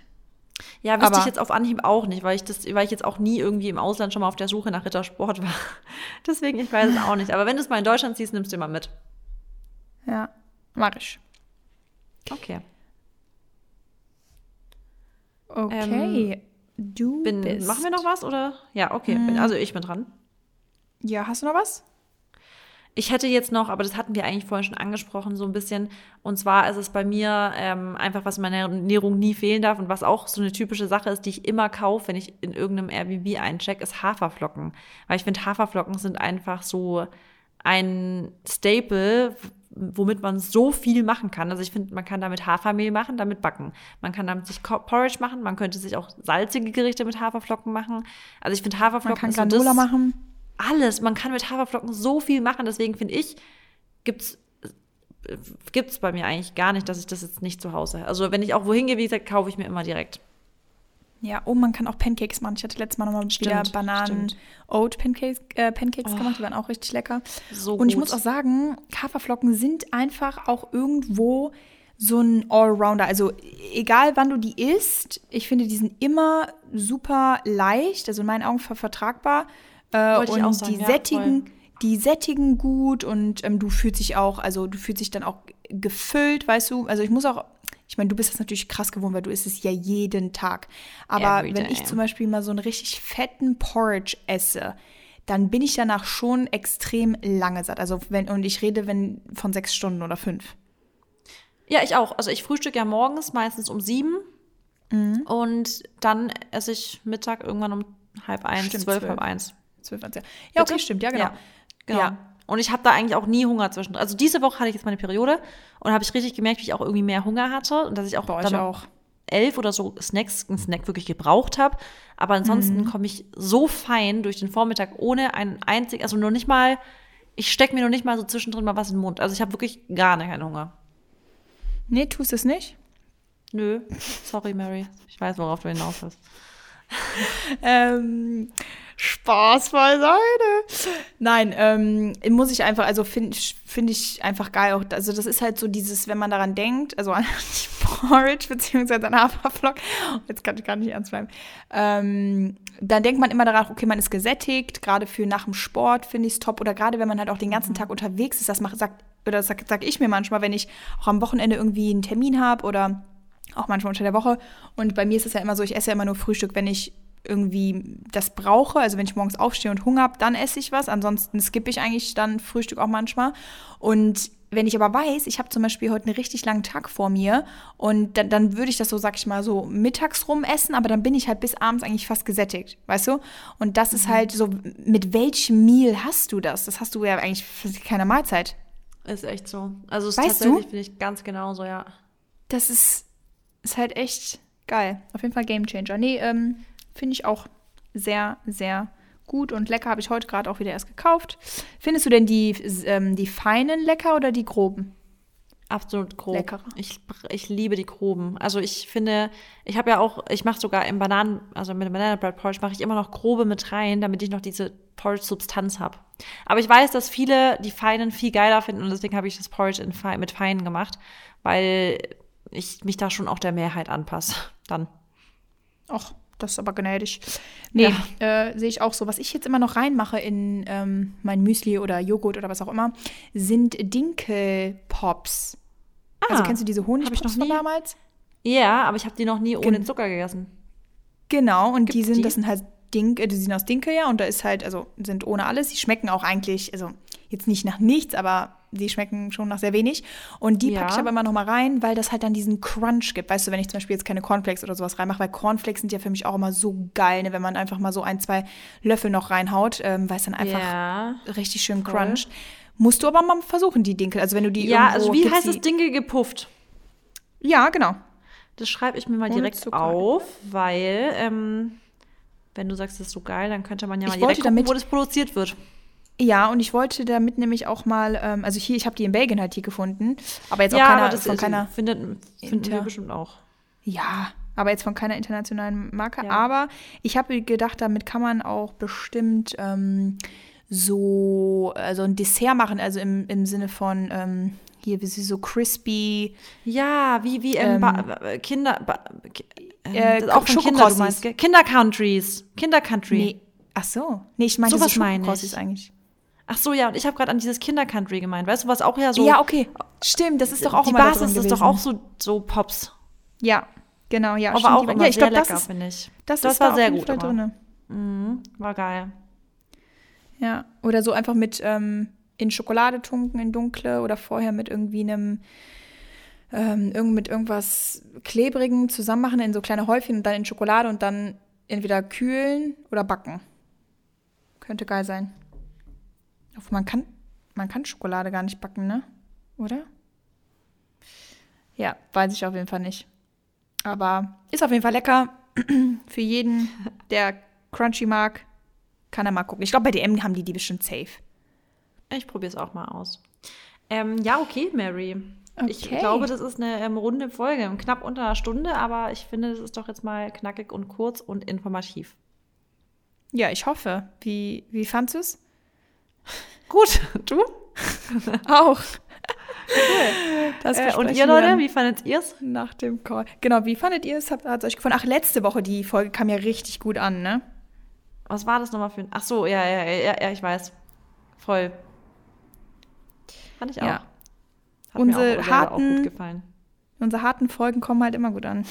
Ja, wüsste Aber- ich jetzt auf Anhieb auch nicht, weil ich das, weil ich jetzt auch nie irgendwie im Ausland schon mal auf der Suche nach Rittersport war. [LAUGHS] Deswegen, ich weiß es auch nicht. Aber wenn du es mal in Deutschland siehst, nimmst du mal mit. Ja, mach ich. Okay. Okay. du Bin, bist. machen wir noch was oder? Ja, okay. Bin, also ich bin dran. Ja, hast du noch was? Ich hätte jetzt noch, aber das hatten wir eigentlich vorhin schon angesprochen, so ein bisschen. Und zwar ist es bei mir ähm, einfach, was in meiner Ernährung nie fehlen darf und was auch so eine typische Sache ist, die ich immer kaufe, wenn ich in irgendeinem Airbnb eincheck, ist Haferflocken. Weil ich finde, Haferflocken sind einfach so ein Staple, womit man so viel machen kann. Also ich finde, man kann damit Hafermehl machen, damit backen. Man kann damit sich Porridge machen, man könnte sich auch salzige Gerichte mit Haferflocken machen. Also ich finde Haferflocken Man kann Granola so das, machen. Alles. Man kann mit Haferflocken so viel machen. Deswegen finde ich, gibt's gibt's bei mir eigentlich gar nicht, dass ich das jetzt nicht zu Hause. Also wenn ich auch wohin gehe, wie gesagt, kaufe ich mir immer direkt. Ja, oh, man kann auch Pancakes machen. Ich hatte letztes Mal nochmal wieder Bananen-Oat-Pancakes äh, Pancakes gemacht. Die waren auch richtig lecker. So Und ich gut. muss auch sagen, Haferflocken sind einfach auch irgendwo so ein Allrounder. Also egal wann du die isst, ich finde, die sind immer super leicht, also in meinen Augen ver vertragbar. Äh, Wollte ich und auch sagen, die ja, sättigen, voll. die sättigen gut und ähm, du fühlst dich auch, also du fühlst dich dann auch gefüllt, weißt du. Also ich muss auch, ich meine, du bist das natürlich krass gewohnt, weil du isst es ja jeden Tag. Aber Every wenn day. ich zum Beispiel mal so einen richtig fetten Porridge esse, dann bin ich danach schon extrem lange satt. Also wenn, und ich rede wenn von sechs Stunden oder fünf. Ja, ich auch. Also ich frühstücke ja morgens meistens um sieben Mhm. und dann esse ich Mittag irgendwann um halb eins, Stimmt, zwölf. halb eins. Zwölf, eins, ja. ja, okay, Bitte? stimmt, ja, genau. Ja, genau. Ja. Und ich habe da eigentlich auch nie Hunger zwischen. Also diese Woche hatte ich jetzt meine Periode und habe ich richtig gemerkt, wie ich auch irgendwie mehr Hunger hatte und dass ich auch Bei euch dann auch. elf oder so Snacks, einen Snack wirklich gebraucht habe. Aber ansonsten Mhm. komme ich so fein durch den Vormittag ohne einen einzigen, also nur nicht mal, ich stecke mir noch nicht mal so zwischendrin mal was in den Mund. Also ich habe wirklich gar keinen Hunger. Nee, tust es nicht? Nö, sorry Mary. Ich weiß, worauf du hinaus willst. [LAUGHS] Ähm, Spaß beiseite. Nein, ähm, muss ich einfach, also finde find ich einfach geil auch. Also das ist halt so dieses, wenn man daran denkt, also an die [LAUGHS] Porridge beziehungsweise an Haferflock, [LAUGHS] jetzt kann ich gar nicht ernst bleiben, ähm, dann denkt man immer daran, okay, man ist gesättigt, gerade für nach dem Sport finde ich es top oder gerade wenn man halt auch den ganzen Tag unterwegs ist, das macht, sagt, oder das sag, sag ich mir manchmal, wenn ich auch am Wochenende irgendwie einen Termin habe oder auch manchmal unter der Woche. Und bei mir ist es ja immer so, ich esse ja immer nur Frühstück, wenn ich irgendwie das brauche. Also wenn ich morgens aufstehe und Hunger habe, dann esse ich was. Ansonsten skippe ich eigentlich dann Frühstück auch manchmal. Und wenn ich aber weiß, ich habe zum Beispiel heute einen richtig langen Tag vor mir und dann, dann würde ich das so, sag ich mal, so mittags rum essen, aber dann bin ich halt bis abends eigentlich fast gesättigt, weißt du? Und das ist halt so, mit welchem Meal hast du das? Das hast du ja eigentlich für keine Mahlzeit. Ist echt so. Also es Weißt tatsächlich finde ich ganz genauso, ja. das ist, ist halt echt geil. Auf jeden Fall Game Changer. Nee, ähm, finde ich auch sehr, sehr gut und lecker. Habe ich heute gerade auch wieder erst gekauft. Findest du denn die, ähm, die feinen lecker oder die groben? Absolut grob. Leckerer. Ich, ich liebe die groben. Also ich finde, ich habe ja auch, ich mache sogar im Bananen, also mit dem Banana Bread Porridge mache ich immer noch grobe mit rein, damit ich noch diese Porridge-Substanz habe. Aber ich weiß, dass viele die feinen viel geiler finden und deswegen habe ich das Porridge in, mit feinen gemacht, weil ich mich da schon auch der Mehrheit anpasse. [LAUGHS] Dann. Ach, das ist aber gnädig. Nee, Ja. äh, sehe ich auch so. Was ich jetzt immer noch reinmache in ähm, mein Müsli oder Joghurt oder was auch immer, sind Dinkelpops. Also Ah, kennst du diese Honigpops ich noch von damals? Ja, aber ich habe die noch nie ohne Gen- Zucker gegessen. Genau, und die Gibt's sind, die? das sind halt Dinkel, die sind aus Dinkel ja und da ist halt, also sind ohne alles. Die schmecken auch eigentlich, also jetzt nicht nach nichts, aber die schmecken schon nach sehr wenig. Und die Ja. packe ich aber immer noch mal rein, weil das halt dann diesen Crunch gibt. Weißt du, wenn ich zum Beispiel jetzt keine Cornflakes oder sowas reinmache, weil Cornflakes sind ja für mich auch immer so geil, ne, wenn man einfach mal so ein, zwei Löffel noch reinhaut, ähm, weil es dann einfach ja. richtig schön voll. cruncht. Musst du aber mal versuchen, die Dinkel. Also wenn du die Ja, also wie heißt das Dinkel gepufft? Ja, genau. Das schreibe ich mir mal direkt auf, weil, ähm, wenn du sagst, das ist so geil, dann könnte man ja mal Ich direkt gucken, damit- wo das produziert wird. Ja, und ich wollte damit nämlich auch mal, ähm, also hier, ich habe die in Belgien halt hier gefunden, aber jetzt auch ja, keiner, aber das von keiner, findet, finden wir Inter- bestimmt auch. ja, aber jetzt von keiner internationalen Marke. Ja. Aber ich habe gedacht, damit kann man auch bestimmt ähm, so, also ein Dessert machen, also im, im Sinne von ähm, hier, wie sie so crispy, Ja, wie, wie ähm, Ähm, äh, Kinder, ba, ähm, Äh, auch von Kinder, du meinst, gell? Kinder-Countries. Kinder-Country. nee, ach so, nee, ich meine Sowas diese meine ich. Eigentlich. Ach so, ja, und ich habe gerade an dieses Kinder-Country gemeint. Weißt du, was auch ja so. ja, okay, stimmt, das ist doch auch die Basis drin ist doch auch so, so Pops. Ja, genau, ja, Aber stimmt, auch immer ja, ich sehr glaube, das lecker, finde ich. das, das war da sehr gut drinne. Mhm, war geil. Ja, oder so einfach mit ähm, in Schokolade tunken, in dunkle oder vorher mit irgendwie einem, ähm, irgend, mit irgendwas Klebrigem zusammen machen in so kleine Häufchen und dann in Schokolade und dann entweder kühlen oder backen. Könnte geil sein. Man kann, man kann Schokolade gar nicht backen, ne? oder? Ja, weiß ich auf jeden Fall nicht. Aber ist auf jeden Fall lecker. [CLEARS THROAT] Für jeden, der Crunchy mag, kann er mal gucken. Ich glaube, bei DM haben die die bestimmt safe. Ich probiere es auch mal aus. Ähm, ja, okay, Mary. Ich Okay. glaube, das ist eine ähm, runde Folge, knapp unter einer Stunde, aber ich finde, das ist doch jetzt mal knackig und kurz und informativ. Ja, ich hoffe. Wie, wie fandst du es? Gut, du? Auch. Das Äh, und ihr Leute, wie fandet ihr es? nach dem Call. Genau, wie fandet ihr es? Hat es euch gefallen? Ach, letzte Woche, die Folge kam ja richtig gut an, ne? Was war das nochmal für ein. Ach so, ja, ja, ja, ja, ich weiß. Voll. Fand ich auch. Ja. Hat Unsere auch, selber auch harten- gut gefallen. Unsere harten Folgen kommen halt immer gut an.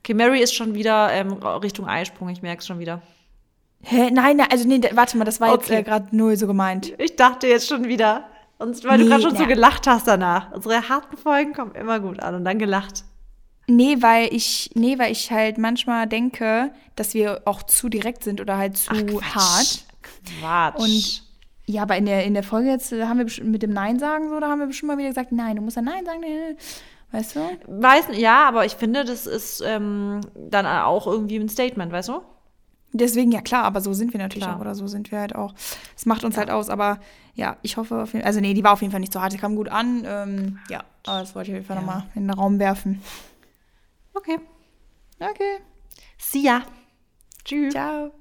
Okay, Mary ist schon wieder ähm, Richtung Eisprung, ich merke es schon wieder. Hä? Nein, nein, also nee, warte mal, das war jetzt Okay. äh, gerade null so gemeint. Ich dachte jetzt schon wieder. Und weil du Nee, gerade schon so na. gelacht hast danach. Unsere harten Folgen kommen immer gut an und dann gelacht. Nee, weil ich, nee, weil ich halt manchmal denke, dass wir auch zu direkt sind oder halt zu hart. Quatsch. Und ja, aber in der, in der Folge jetzt äh, haben wir mit dem Nein sagen so, da haben wir bestimmt mal wieder gesagt, nein, du musst ja Nein sagen. nee, Weißt du? Weiß, ja, aber ich finde, das ist ähm, dann auch irgendwie ein Statement, weißt du? Deswegen, ja klar, aber so sind wir natürlich Klar. auch oder so sind wir halt auch. Es macht uns halt aus, aber ja, ich hoffe auf jeden Fall, also nee, die war auf jeden Fall nicht so hart, die kam gut an. Ähm, ja, aber das wollte ich auf jeden Fall Ja. nochmal in den Raum werfen. Okay. Okay, See ya. Tschüss. ciao.